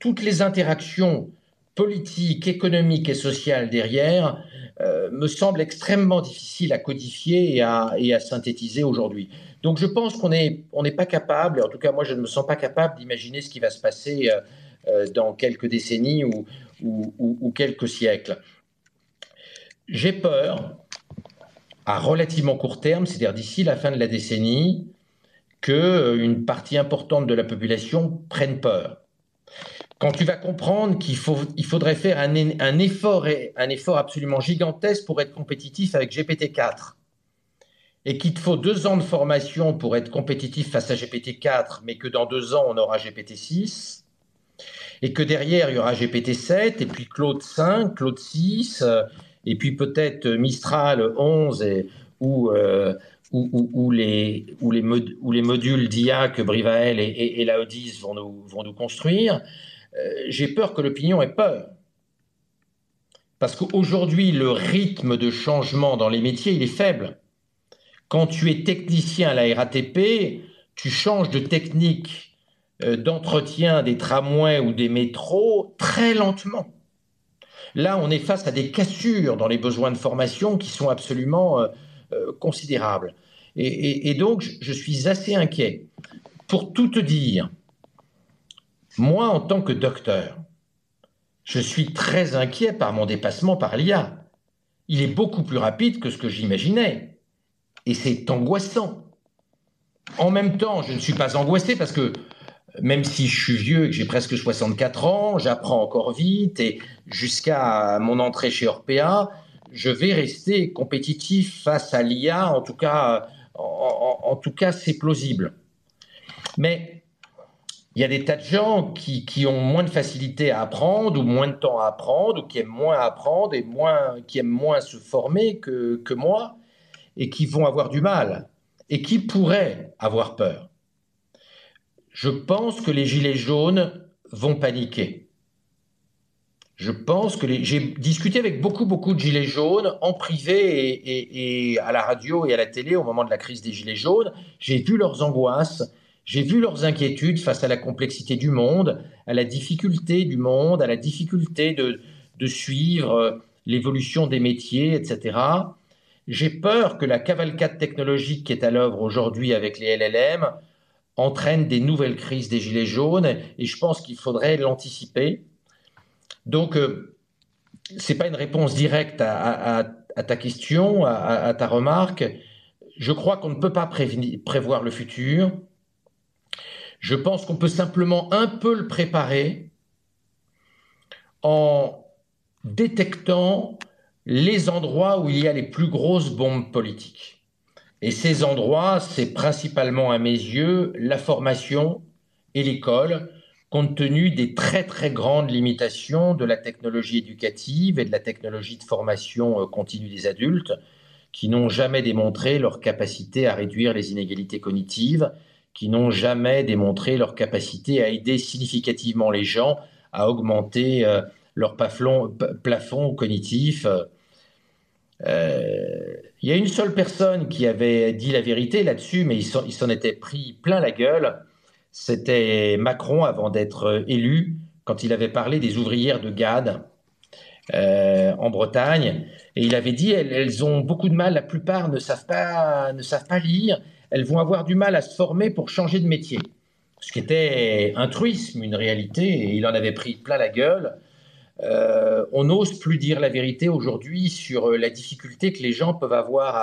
toutes les interactions politiques, économiques et sociales derrière euh, me semblent extrêmement difficiles à codifier et à, synthétiser aujourd'hui. Donc je pense qu'on n'est pas capable, en tout cas moi je ne me sens pas capable d'imaginer ce qui va se passer euh, euh, dans quelques décennies ou quelques siècles. J'ai peur, à relativement court terme, c'est-à-dire d'ici la fin de la décennie, qu'une euh, partie importante de la population prenne peur. Quand tu vas comprendre qu'il faudrait faire un, effort, un effort absolument gigantesque pour être compétitif avec GPT-4, et qu'il te faut deux ans de formation pour être compétitif face à GPT-4, mais que dans deux ans, on aura GPT-6, et que derrière, il y aura GPT-7, et puis Claude 5, Claude 6, euh, et puis peut-être Mistral 11, et, ou, euh, les, modules d'IA que Brivael et, et, Odis vont nous, construire, euh, j'ai peur que l'opinion ait peur. Parce qu'aujourd'hui, le rythme de changement dans les métiers, il est faible. Quand tu es technicien à la RATP, tu changes de technique euh, d'entretien des tramways ou des métros très lentement. Là, on est face à des cassures dans les besoins de formation qui sont absolument euh, euh, considérable. Et, donc, je, suis assez inquiet. Pour tout te dire, moi, en tant que docteur, je suis très inquiet par mon dépassement par l'IA. Il est beaucoup plus rapide que ce que j'imaginais. Et c'est angoissant. En même temps, je ne suis pas angoissé parce que même si je suis vieux et que j'ai presque 64 ans, j'apprends encore vite et jusqu'à mon entrée chez Orpea, je vais rester compétitif face à l'IA. En tout cas, c'est plausible. Mais il y a des tas de gens qui, ont moins de facilité à apprendre ou moins de temps à apprendre ou qui aiment moins apprendre et moins, qui aiment moins se former que, que moi et qui vont avoir du mal et qui pourraient avoir peur. Je pense que les gilets jaunes vont paniquer. Je pense que j'ai discuté avec beaucoup, beaucoup de gilets jaunes en privé et, à la radio et à la télé au moment de la crise des gilets jaunes. J'ai vu leurs angoisses, j'ai vu leurs inquiétudes face à la complexité du monde, à la difficulté du monde, à la difficulté de, de suivre euh, l'évolution des métiers, etc. J'ai peur que la cavalcade technologique qui est à l'œuvre aujourd'hui avec les LLM entraîne des nouvelles crises des gilets jaunes et je pense qu'il faudrait l'anticiper donc, euh, ce n'est pas une réponse directe à, ta question, à, ta remarque. Je crois qu'on ne peut pas prévoir le futur. Je pense qu'on peut simplement un peu le préparer en détectant les endroits où il y a les plus grosses bombes politiques. Et ces endroits, c'est principalement à mes yeux la formation et l'école, compte tenu des très très grandes limitations de la technologie éducative et de la technologie de formation euh, continue des adultes, qui n'ont jamais démontré leur capacité à réduire les inégalités cognitives, qui n'ont jamais démontré leur capacité à aider significativement les gens à augmenter euh, leur plafond, cognitif. Euh, il y a une seule personne qui avait dit la vérité là-dessus, mais il s'en était pris plein la gueule c'était Macron avant d'être élu, quand il avait parlé des ouvrières de Gade euh, en Bretagne. Et il avait dit elles, ont beaucoup de mal, la plupart ne savent, pas, ne savent pas lire, elles vont avoir du mal à se former pour changer de métier. Ce qui était un truisme, une réalité, et il en avait pris plein la gueule. Euh, on n'ose plus dire la vérité aujourd'hui sur la difficulté que les gens peuvent avoir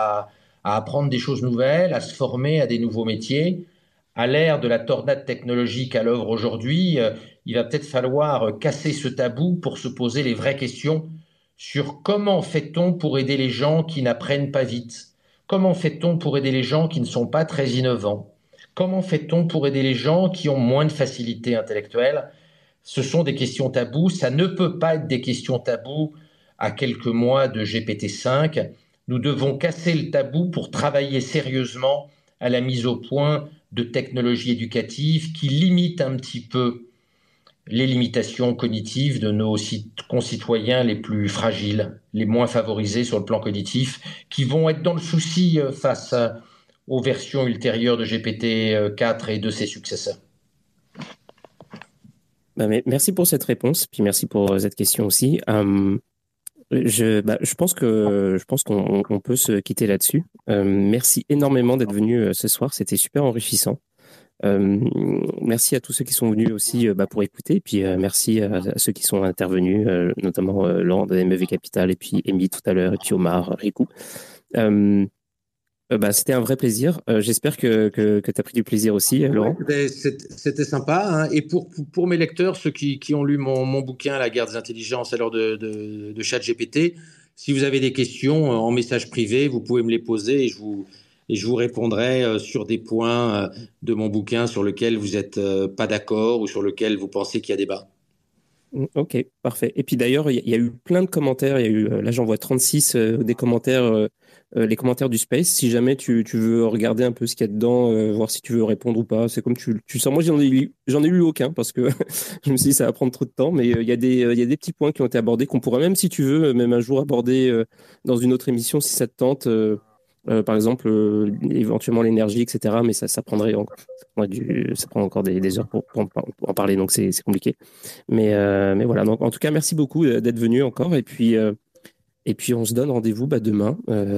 à apprendre des choses nouvelles, à se former à des nouveaux métiers. À l'ère de la tornade technologique à l'œuvre aujourd'hui, euh, il va peut-être falloir casser ce tabou pour se poser les vraies questions sur comment fait-on pour aider les gens qui n'apprennent pas vite? Comment fait-on pour aider les gens qui ne sont pas très innovants? Comment fait-on pour aider les gens qui ont moins de facilité intellectuelle? Ce sont des questions tabous, ça ne peut pas être des questions tabous à quelques mois de GPT-5. Nous devons casser le tabou pour travailler sérieusement à la mise au point de technologies éducatives qui limitent un petit peu les limitations cognitives de nos concitoyens les plus fragiles, les moins favorisés sur le plan cognitif, qui vont être dans le souci euh, face aux versions ultérieures de GPT-4 et de ses successeurs. Bah, merci pour cette réponse, puis merci pour cette question aussi. Hum, je, bah, je pense que je pense qu'on peut se quitter là-dessus. Hum, merci énormément d'être venu ce soir, c'était super enrichissant. Euh, merci à tous ceux qui sont venus aussi euh, bah, pour écouter. Puis euh, merci à, ceux qui sont intervenus, notamment Laurent de MEV Capital, et puis Amy tout à l'heure, et puis Omar, Riku. Bah, c'était un vrai plaisir. J'espère que, que, que tu as pris du plaisir aussi, Laurent. C'était sympa. Hein. Et pour, pour mes lecteurs, ceux qui, qui ont lu mon, mon, bouquin La guerre des intelligences à l'heure de, de, de ChatGPT, si vous avez des questions en message privé, vous pouvez me les poser et je vous, et je vous répondrai euh, sur des points euh, de mon bouquin sur lesquels vous n'êtes euh, pas d'accord ou sur lesquels vous pensez qu'il y a débat. Mm, ok, parfait. Et puis d'ailleurs, il y, a eu plein de commentaires. Il y a eu, là, j'en vois 36 des commentaires, les commentaires du Space. Si jamais tu, tu, veux regarder un peu ce qu'il y a dedans, voir si tu veux répondre ou pas, c'est comme tu, tu sens. Moi, j'en ai, lu, ai lu aucun parce que je me suis dit ça va prendre trop de temps. Mais il y, a des, y a des petits points qui ont été abordés qu'on pourrait même, si tu veux, même un jour aborder dans une autre émission si ça te tente. Euh, par exemple, euh, éventuellement l'énergie, etc. Mais ça, ça prendrait encore, ça, prend encore des, des heures pour, pour, en parler, donc c'est compliqué. Mais, euh, mais voilà. Donc, en tout cas, merci beaucoup d'être venu encore. Et puis, et puis on se donne rendez-vous bah, demain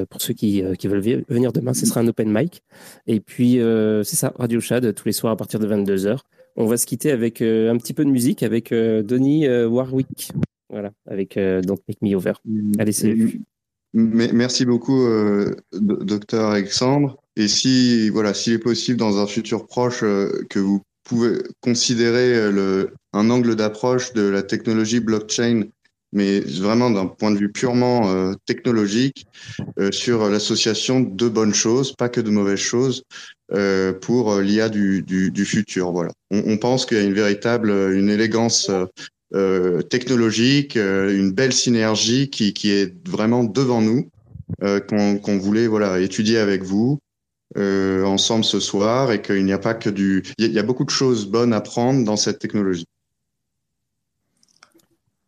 pour ceux qui, qui, veulent venir demain. Ce sera un open mic. Et puis c'est ça, Radio Chad tous les soirs à partir de 22 h On va se quitter avec un petit peu de musique avec Donny Warwick. Voilà, avec Don't Make Me Over. Mmh. Allez, salut. Merci beaucoup, euh, docteur Alexandre. Et si, voilà, s'il est possible dans un futur proche euh, que vous pouvez considérer euh, le, un angle d'approche de la technologie blockchain, mais vraiment d'un point de vue purement euh, technologique, euh, sur l'association de bonnes choses, pas que de mauvaises choses, pour l'IA du, du, du, futur. Voilà. On, on pense qu'il y a une véritable, une élégance euh, technologique, euh, une belle synergie qui, qui, est vraiment devant nous, euh, qu'on voulait voilà étudier avec vous euh, ensemble ce soir, et qu'il n'y a pas que du, il y, a beaucoup de choses bonnes à prendre dans cette technologie.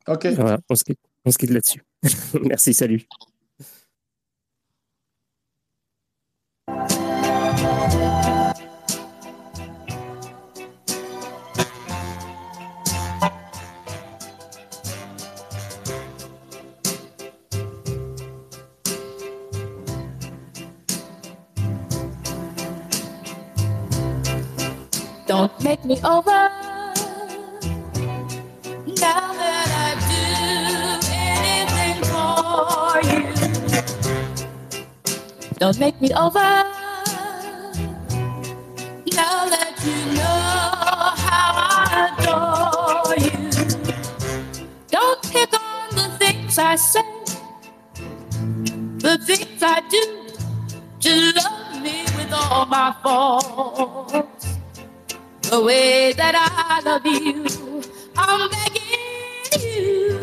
Ok. Voilà, on se quitte, on se quitte là-dessus. Merci, salut. Don't make me over. Don't make me over. Now that you know how I adore you. Don't pick on the things I say, the things I do to love me with all my faults the way that I love you. I'm begging you.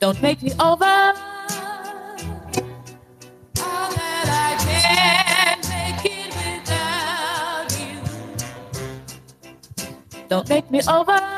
Don't make me over. Don't make me over.